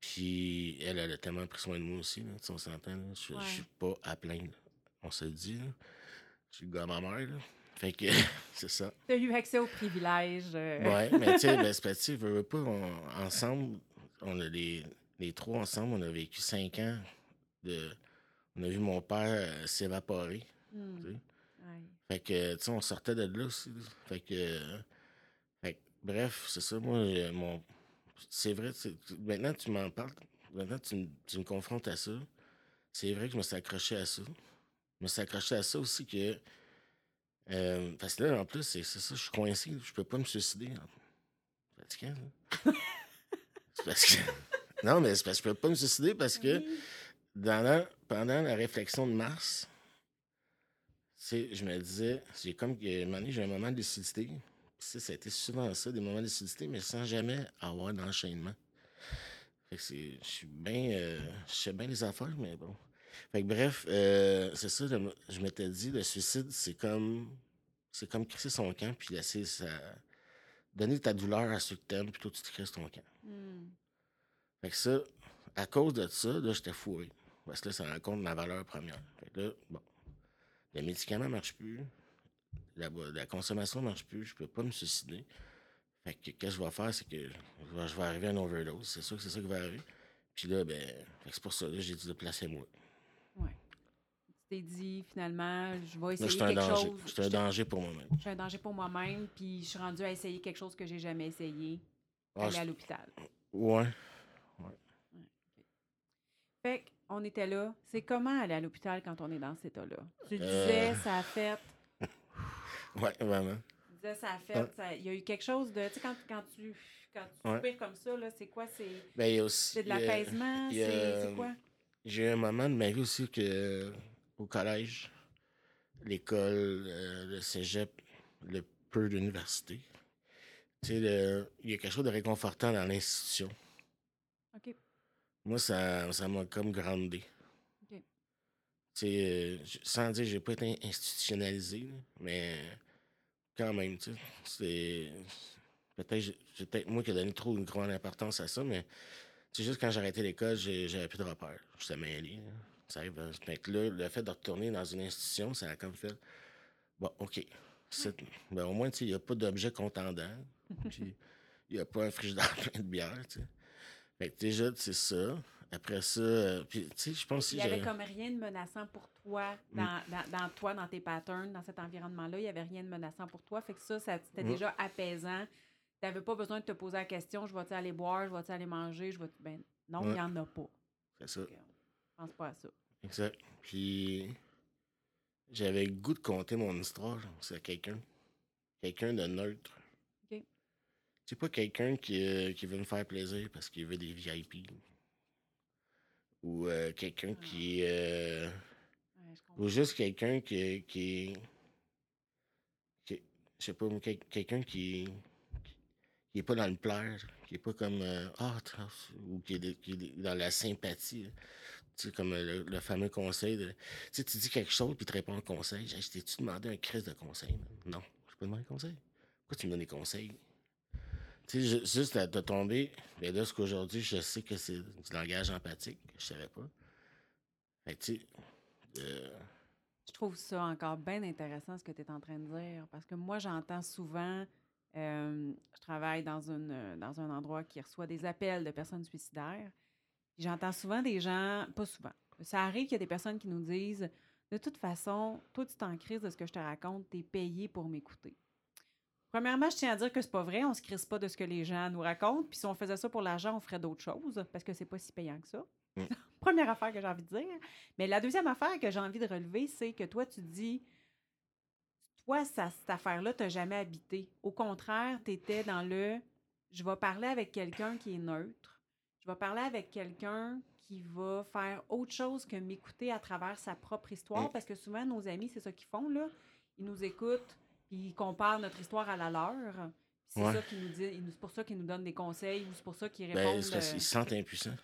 Puis elle, elle a tellement pris soin de moi aussi, là, on s'entend. Je Ouais. suis pas à plaindre. On se le dit, là. Je suis le gars à ma mère, là. Fait que, c'est ça. Tu as eu accès aux privilèges. euh, Ouais, mais tu sais, ben, c'est pas, ensemble, on a les, les trois ensemble, on a vécu cinq ans de. On a vu mon père euh, s'évaporer. hmm, tu sais. ouais. Fait que, tu sais, on sortait de là aussi. Fait que. fait que, bref, c'est ça, moi, mon. C'est vrai, maintenant tu m'en parles, maintenant tu, me- tu me confrontes à ça. C'est vrai que je me suis accroché à ça. Je me suis accroché à ça aussi que. euh, parce que là, en plus, c'est ça, je suis coincé, je peux pas me suicider. C'est fatigant, ça. c'est parce que. Non, mais parce que je peux pas me suicider parce que Oui. dans la- pendant la réflexion de mars, je me disais, j'ai comme que, j'ai un moment de lucidité. Ça, ça a été souvent ça, des moments de lucidité, mais sans jamais avoir d'enchaînement. Fait que c'est, je suis bien, euh, je sais bien les affaires, mais bon. Fait que bref, euh, c'est ça, je, m'étais dit, le suicide, c'est comme, c'est comme crisser son camp, puis laisser ça, donner ta douleur à ceux que t'aimes, puis toi, tu te crisses ton camp. Hmm. Fait que ça, à cause de ça, là, j'étais fourré. Parce que là, ça rencontre ma valeur première. Fait que là, bon, les médicaments ne marchent plus, la, la consommation ne marche plus, je peux pas me suicider. Fait que qu'est-ce que je vais faire, c'est que je vais, je vais arriver à une overdose. C'est sûr que c'est ça qui va arriver. Puis là, ben, c'est pour ça, là, j'ai dit de placer moi. Ouais. Tu t'es dit, finalement, je vais Là, essayer je un quelque danger. chose. Je suis un danger pour moi-même. je suis un danger pour moi-même, puis je suis rendue à essayer quelque chose que j'ai jamais essayé, Ah, aller je- à l'hôpital. ouais. Fait qu'on était là. C'est comment aller à l'hôpital quand on est dans cet état-là? Tu Euh. disais, ça a fait... Ouais, vraiment. Tu disais, ça a fait. Il y a eu quelque chose de. Tu sais, quand, quand tu. Quand tu Ouais. soupires comme ça, là, c'est quoi? C'est Ben, il y a aussi. c'est de l'apaisement? C'est quoi? J'ai eu un moment de ma vie aussi que, au collège, l'école, euh, le cégep, le peu d'université. Tu sais, il y a quelque chose de réconfortant dans l'institution. OK. Moi, ça ça m'a comme grandé. OK. Tu sais, euh, sans dire que j'ai pas été institutionnalisé, là, mais quand même, tu sais, c'est... Peut-être j'ai- peut-être moi qui ai donné trop une grande importance à ça, mais c'est juste quand j'ai arrêté l'école, j'avais plus de repères. J'étais mêlé. là. Ça arrive. euh, Fait que là, le fait de retourner dans une institution, ça a comme fait... Bon, OK. Ben, au moins, il n'y a pas d'objet contendant. Puis, il n'y a pas un frigidaire plein de bière. Fait que déjà, c'est ça. Après ça, euh, puis, tu sais, je pense Il n'y avait comme rien de menaçant pour toi Mm. dans, dans, toi, dans tes patterns, dans cet environnement-là. Il n'y avait rien de menaçant pour toi. Fait que ça, ça c'était Mm. déjà apaisant. Tu n'avais pas besoin de te poser la question je vais-tu aller boire, je vais-tu aller manger, je vais Ben non, il Ouais. n'y en a pas. C'est ça. On pense pas à ça. Exact. Puis j'avais le goût de conter mon histoire c'est à quelqu'un. Quelqu'un de neutre. C'est pas quelqu'un qui, euh, qui veut me faire plaisir parce qu'il veut des VIP. Ou euh, quelqu'un Ah. qui. euh, Ouais, je comprends. ou juste quelqu'un qui. qui, qui je sais pas, quelqu'un qui. qui est pas dans le plaire, qui est pas comme. Ah, t'as- ou qui est, qui est dans la sympathie. là. Tu sais, comme le, le fameux conseil de. Tu sais, tu dis quelque chose, puis tu réponds un conseil. J'ai dit, t'es-tu demandé un crise de conseil? man? Non, je peux demander un conseil? Pourquoi tu me donnes des conseils? Tu sais, ju- juste de, tomber, mais là, ce qu'aujourd'hui, je sais que c'est du langage empathique, que je savais pas. Tu sais, euh, Je trouve ça encore bien intéressant ce que tu es en train de dire parce que moi, j'entends souvent, euh, je travaille dans, une, euh, dans un endroit qui reçoit des appels de personnes suicidaires. J'entends souvent des gens, pas souvent, ça arrive qu'il y a des personnes qui nous disent De toute façon, toi, tu t'en crises de ce que je te raconte, tu es payé pour m'écouter. Premièrement, je tiens à dire que c'est pas vrai, on se crise pas de ce que les gens nous racontent, puis si on faisait ça pour l'argent, on ferait d'autres choses parce que c'est pas si payant que ça. Mm. Première affaire que j'ai envie de dire. Mais la deuxième affaire que j'ai envie de relever, c'est que toi, tu dis, toi, ça, cette affaire-là, tu n'as jamais habité. Au contraire, tu étais dans le, je vais parler avec quelqu'un qui est neutre. Je vais parler avec quelqu'un qui va faire autre chose que m'écouter à travers sa propre histoire, Mm. parce que souvent, nos amis, c'est ça qu'ils font, là. Ils nous écoutent, puis ils comparent notre histoire à la leur. C'est Ouais. ça qui nous dit, c'est pour ça qu'ils nous donnent des conseils, ou c'est pour ça qu'ils ben, répondent. c'est parce euh, qu'ils se sentent impuissants.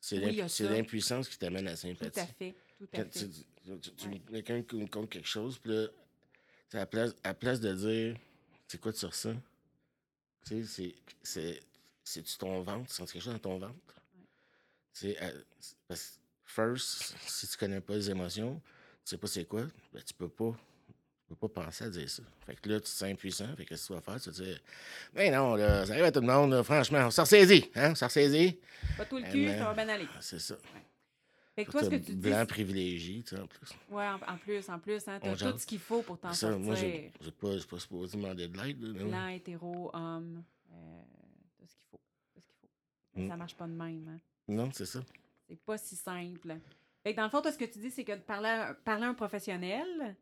C'est Oui, l'impuissance qui t'amène à la tout sympathie. à fait, tout à Quand fait. tu, tu- tu- tu- Ouais. quelqu'un qui me compte quelque chose, puis là, à la place, à la place de dire c'est quoi tu ressens? Tu sais, c'est- c'est. C'est-tu ton ventre? Tu sens quelque chose dans ton ventre? Ouais. Tu sais, euh, parce que, first, si tu connais pas les émotions, tu sais pas c'est quoi, ben, tu peux pas. Tu peux pas penser à dire ça. Fait que là, tu te sens impuissant. Fait que qu'est-ce que tu vas faire? Tu vas dire, ben non, là, ça arrive à tout le monde, là, franchement, on s'en ressaisit, hein, on s'en ressaisit. Pas tout le Eh cul, ben, ça va bien aller. C'est ça. Fait que toi, ce que tu dis. blanc privilégié, tu sais, en plus. Ouais, en, en plus, en plus, hein, t'as jase. tout ce qu'il faut pour t'en Ça, sortir. moi, j'ai j'ai pas, pas supposé demander de l'aide. mais Blanc, hétéro, homme, euh, t'as ce qu'il faut. T'as ce qu'il faut. Mais Mm. ça marche pas de même, hein. Non, c'est ça. C'est pas si simple. Fait que dans le fond, toi, ce que tu dis, c'est que de parler parler à un professionnel,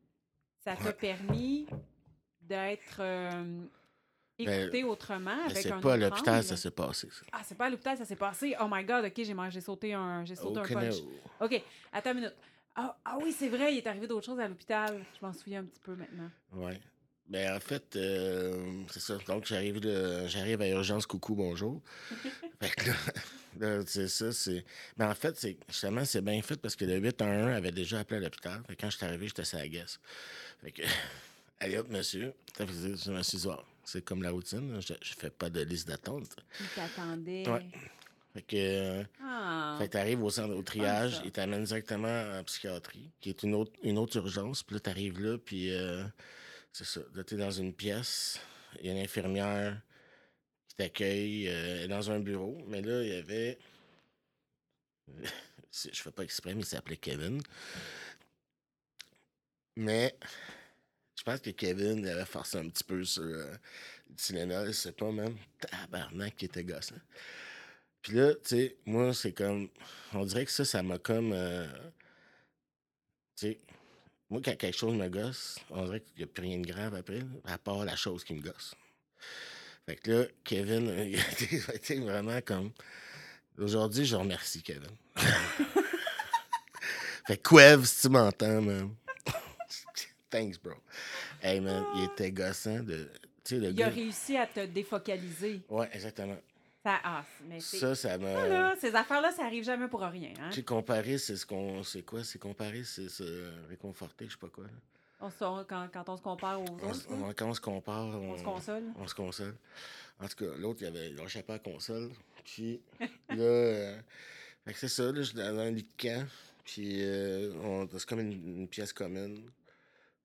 ça t'a permis d'être euh, écouté autrement Mais avec c'est un pas à l'hôpital, ça s'est passé, ça. Ah, c'est pas à l'hôpital, ça s'est passé? Oh my God, OK, j'ai mangé- j'ai sauté un, j'ai sauté un Aucun- punch. OK, attends une minute. Ah, ah oui, c'est vrai, il est arrivé d'autres choses à l'hôpital. Je m'en souviens un petit peu maintenant. Ouais. Ben, en fait, euh, c'est ça. Donc, j'arrive j'arrive à Urgence Coucou, bonjour. fait que là, là, c'est ça, c'est... Ben, en fait, c'est justement, c'est bien fait parce que le 811 avait déjà appelé à l'hôpital. Fait que quand je suis arrivé, j'étais sur la guesse. Fait que, allez hop, monsieur. Ça faisait, je me suis dit, Ah, c'est comme la routine, je, je fais pas de liste d'attente. Il t'attendait. Ouais. Fait que... Ah, Fait que t'arrives au centre au triage, ils t'amènent directement en psychiatrie, qui est une autre, une autre urgence. Puis là, t'arrives là, puis euh, c'est ça. Là, t'es dans une pièce, il y a une infirmière qui t'accueille euh, dans un bureau. Mais là, il y avait. Je fais pas exprès, mais il s'appelait Kevin. Mais je pense que Kevin il avait forcé un petit peu sur euh, le Tylenol, c'est pas même tabarnak qui était gossant. Puis là, tu sais, moi, c'est comme. On dirait que ça, ça m'a comme. euh, tu sais, Moi, quand quelque chose me gosse, on dirait qu'il n'y a plus rien de grave après, là, à part la chose qui me gosse. Fait que là, Kevin, il a été, vraiment comme. Aujourd'hui, je remercie Kevin. fait que Quev, si tu m'entends, man. Thanks, bro. Hey, man, il était gossant de. Tu sais, le Il a réussi à te défocaliser. Ouais, exactement. Ça, ah, mais. Ça, là, ces affaires-là, ça arrive jamais pour rien. Hein? C'est ce qu'on. C'est quoi? C'est comparer, c'est se réconforter, je sais pas quoi. là. On se- quand, quand on se compare aux On, autres, on- quand on se compare, on, on se console. on se console. En tout cas, l'autre, il avait lâché pas la console. Puis là, euh, c'est ça, là, je suis dans un lit de camp. Puis euh, c'est comme une, une pièce commune.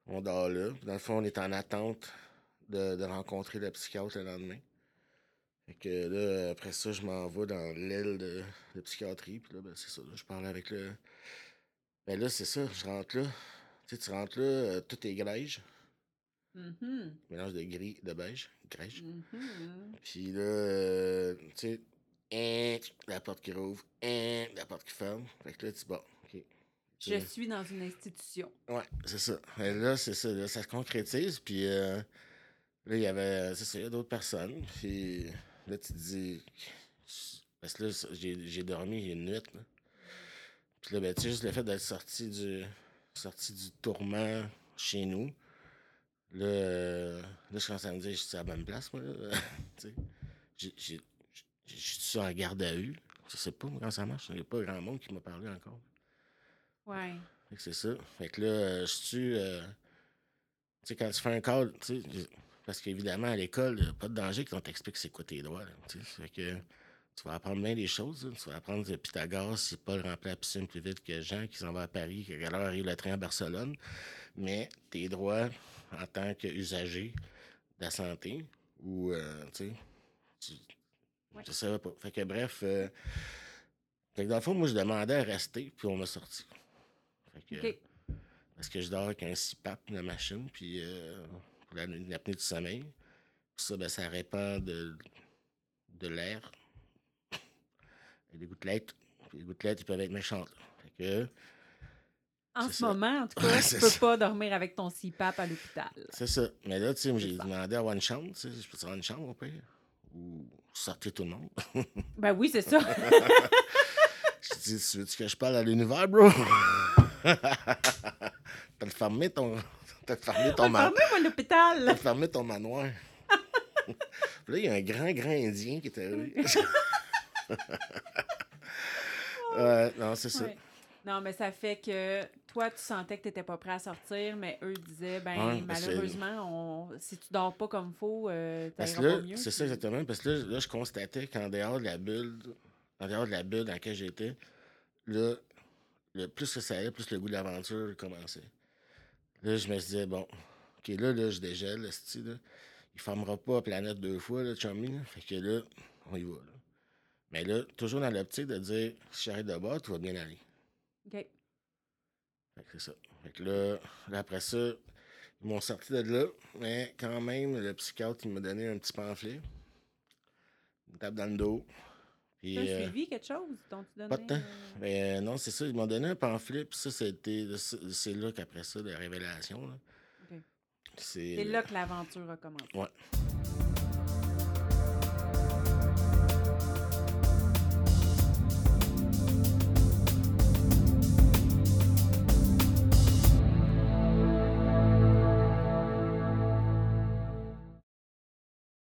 On dort là. Dans le fond, on est en attente de, de rencontrer le psychiatre le lendemain. Fait que là, après ça, je m'en vais dans l'aile de, de psychiatrie. Puis là, ben, c'est ça, là, je parle avec le. Ben là, c'est ça, je rentre là. Tu sais, tu rentres là, euh, tout est grège. Mhm, Mélange de gris, de beige, grège. mhm. Puis là, euh, tu sais, hein, la porte qui rouvre, hein, la porte qui ferme. Fait que là, tu bon, OK. Je suis dans une institution. Ouais, c'est ça. Et là, c'est ça. Là, ça se concrétise. Puis euh, là, il y avait, c'est ça, il y a d'autres personnes. Puis là, tu te dis, parce que là, j'ai j'ai dormi une nuit. Là. Puis là, ben, tu sais, juste le fait d'être sorti du, sorti du tourment chez nous. Là, euh, là, je commence à me dire, je suis à la bonne place, moi. Je suis en garde à vue. Je sais pas comment ça marche. Il n'y a pas grand monde qui m'a parlé encore. Ouais. Fait que c'est ça. Fait que là, euh, je suis. euh, tu sais, quand tu fais un call, tu sais, parce qu'évidemment, à l'école, il n'y a pas de danger qu'on t'explique c'est quoi tes droits. là. Fait que tu vas apprendre bien des choses. là. Tu vas apprendre que Pythagore, c'est pas le remplir la piscine plus vite que Jean qui s'en va à Paris, qu'à quelle heure arrive le train à Barcelone. Mais tes droits en tant qu'usager de la santé, ou, euh, tu sais, Ouais. je savais pas. Fait que bref, euh, fait que dans le fond, moi, je demandais à rester, puis on m'a sorti. Fait que, parce que je dors avec un CPAP de la machine, puis euh, l'apnée du sommeil. Ça, ben, ça répand de, de l'air. Et des gouttelettes. Puis les gouttelettes, ils peuvent être méchantes. Fait que, En ce ça. moment, en tout cas, Ouais, tu c'est peux ça. pas dormir avec ton CPAP à l'hôpital. c'est ça. Mais là, tu sais, j'ai demandé à avoir une chambre. Tu sais, je peux avoir une chambre, au pire? Ou sortir tout le monde? Ben oui, c'est ça. je dis, tu veux-tu que je parle à l'univers, bro? T'as fermé ton... T'as fermé ton... ma- Fermez-moi T'as l'hôpital. fermé ton manoir. Là, il y a un grand, grand Indien qui était arrivé. ouais, non, c'est ça. Ouais. Non, mais ça fait que toi, tu sentais que tu n'étais pas prêt à sortir, mais eux disaient, ben Ouais, malheureusement, on... si tu dors pas comme faut, euh, pas mieux. c'est ça exactement. Parce que là, là, je constatais qu'en dehors de la bulle, en dehors de la bulle dans laquelle j'étais, là, le, plus que ça allait, plus le goût de l'aventure commençait. Là, je me disais, bon, OK, là, là, je dégèle, le style, là. Il fermera pas la planète deux fois, là, chummy, là. Fait que là, on y va, là. Mais là, toujours dans l'optique de dire, si j'arrête de boire, tout va bien aller. OK. Fait que c'est ça. Fait que là, là, après ça, ils m'ont sorti de là, mais quand même, le psychiatre, il m'a donné un petit pamphlet. Une tape dans le dos. Puis, Tu as euh, suivi quelque chose dont tu donnais... pas de temps. euh, mais euh, non, c'est ça, ils m'ont donné un pamphlet, puis ça, c'était. C'est là qu'après ça, la révélation, là. Ok. C'est. C'est là que l'aventure a commencé. Ouais.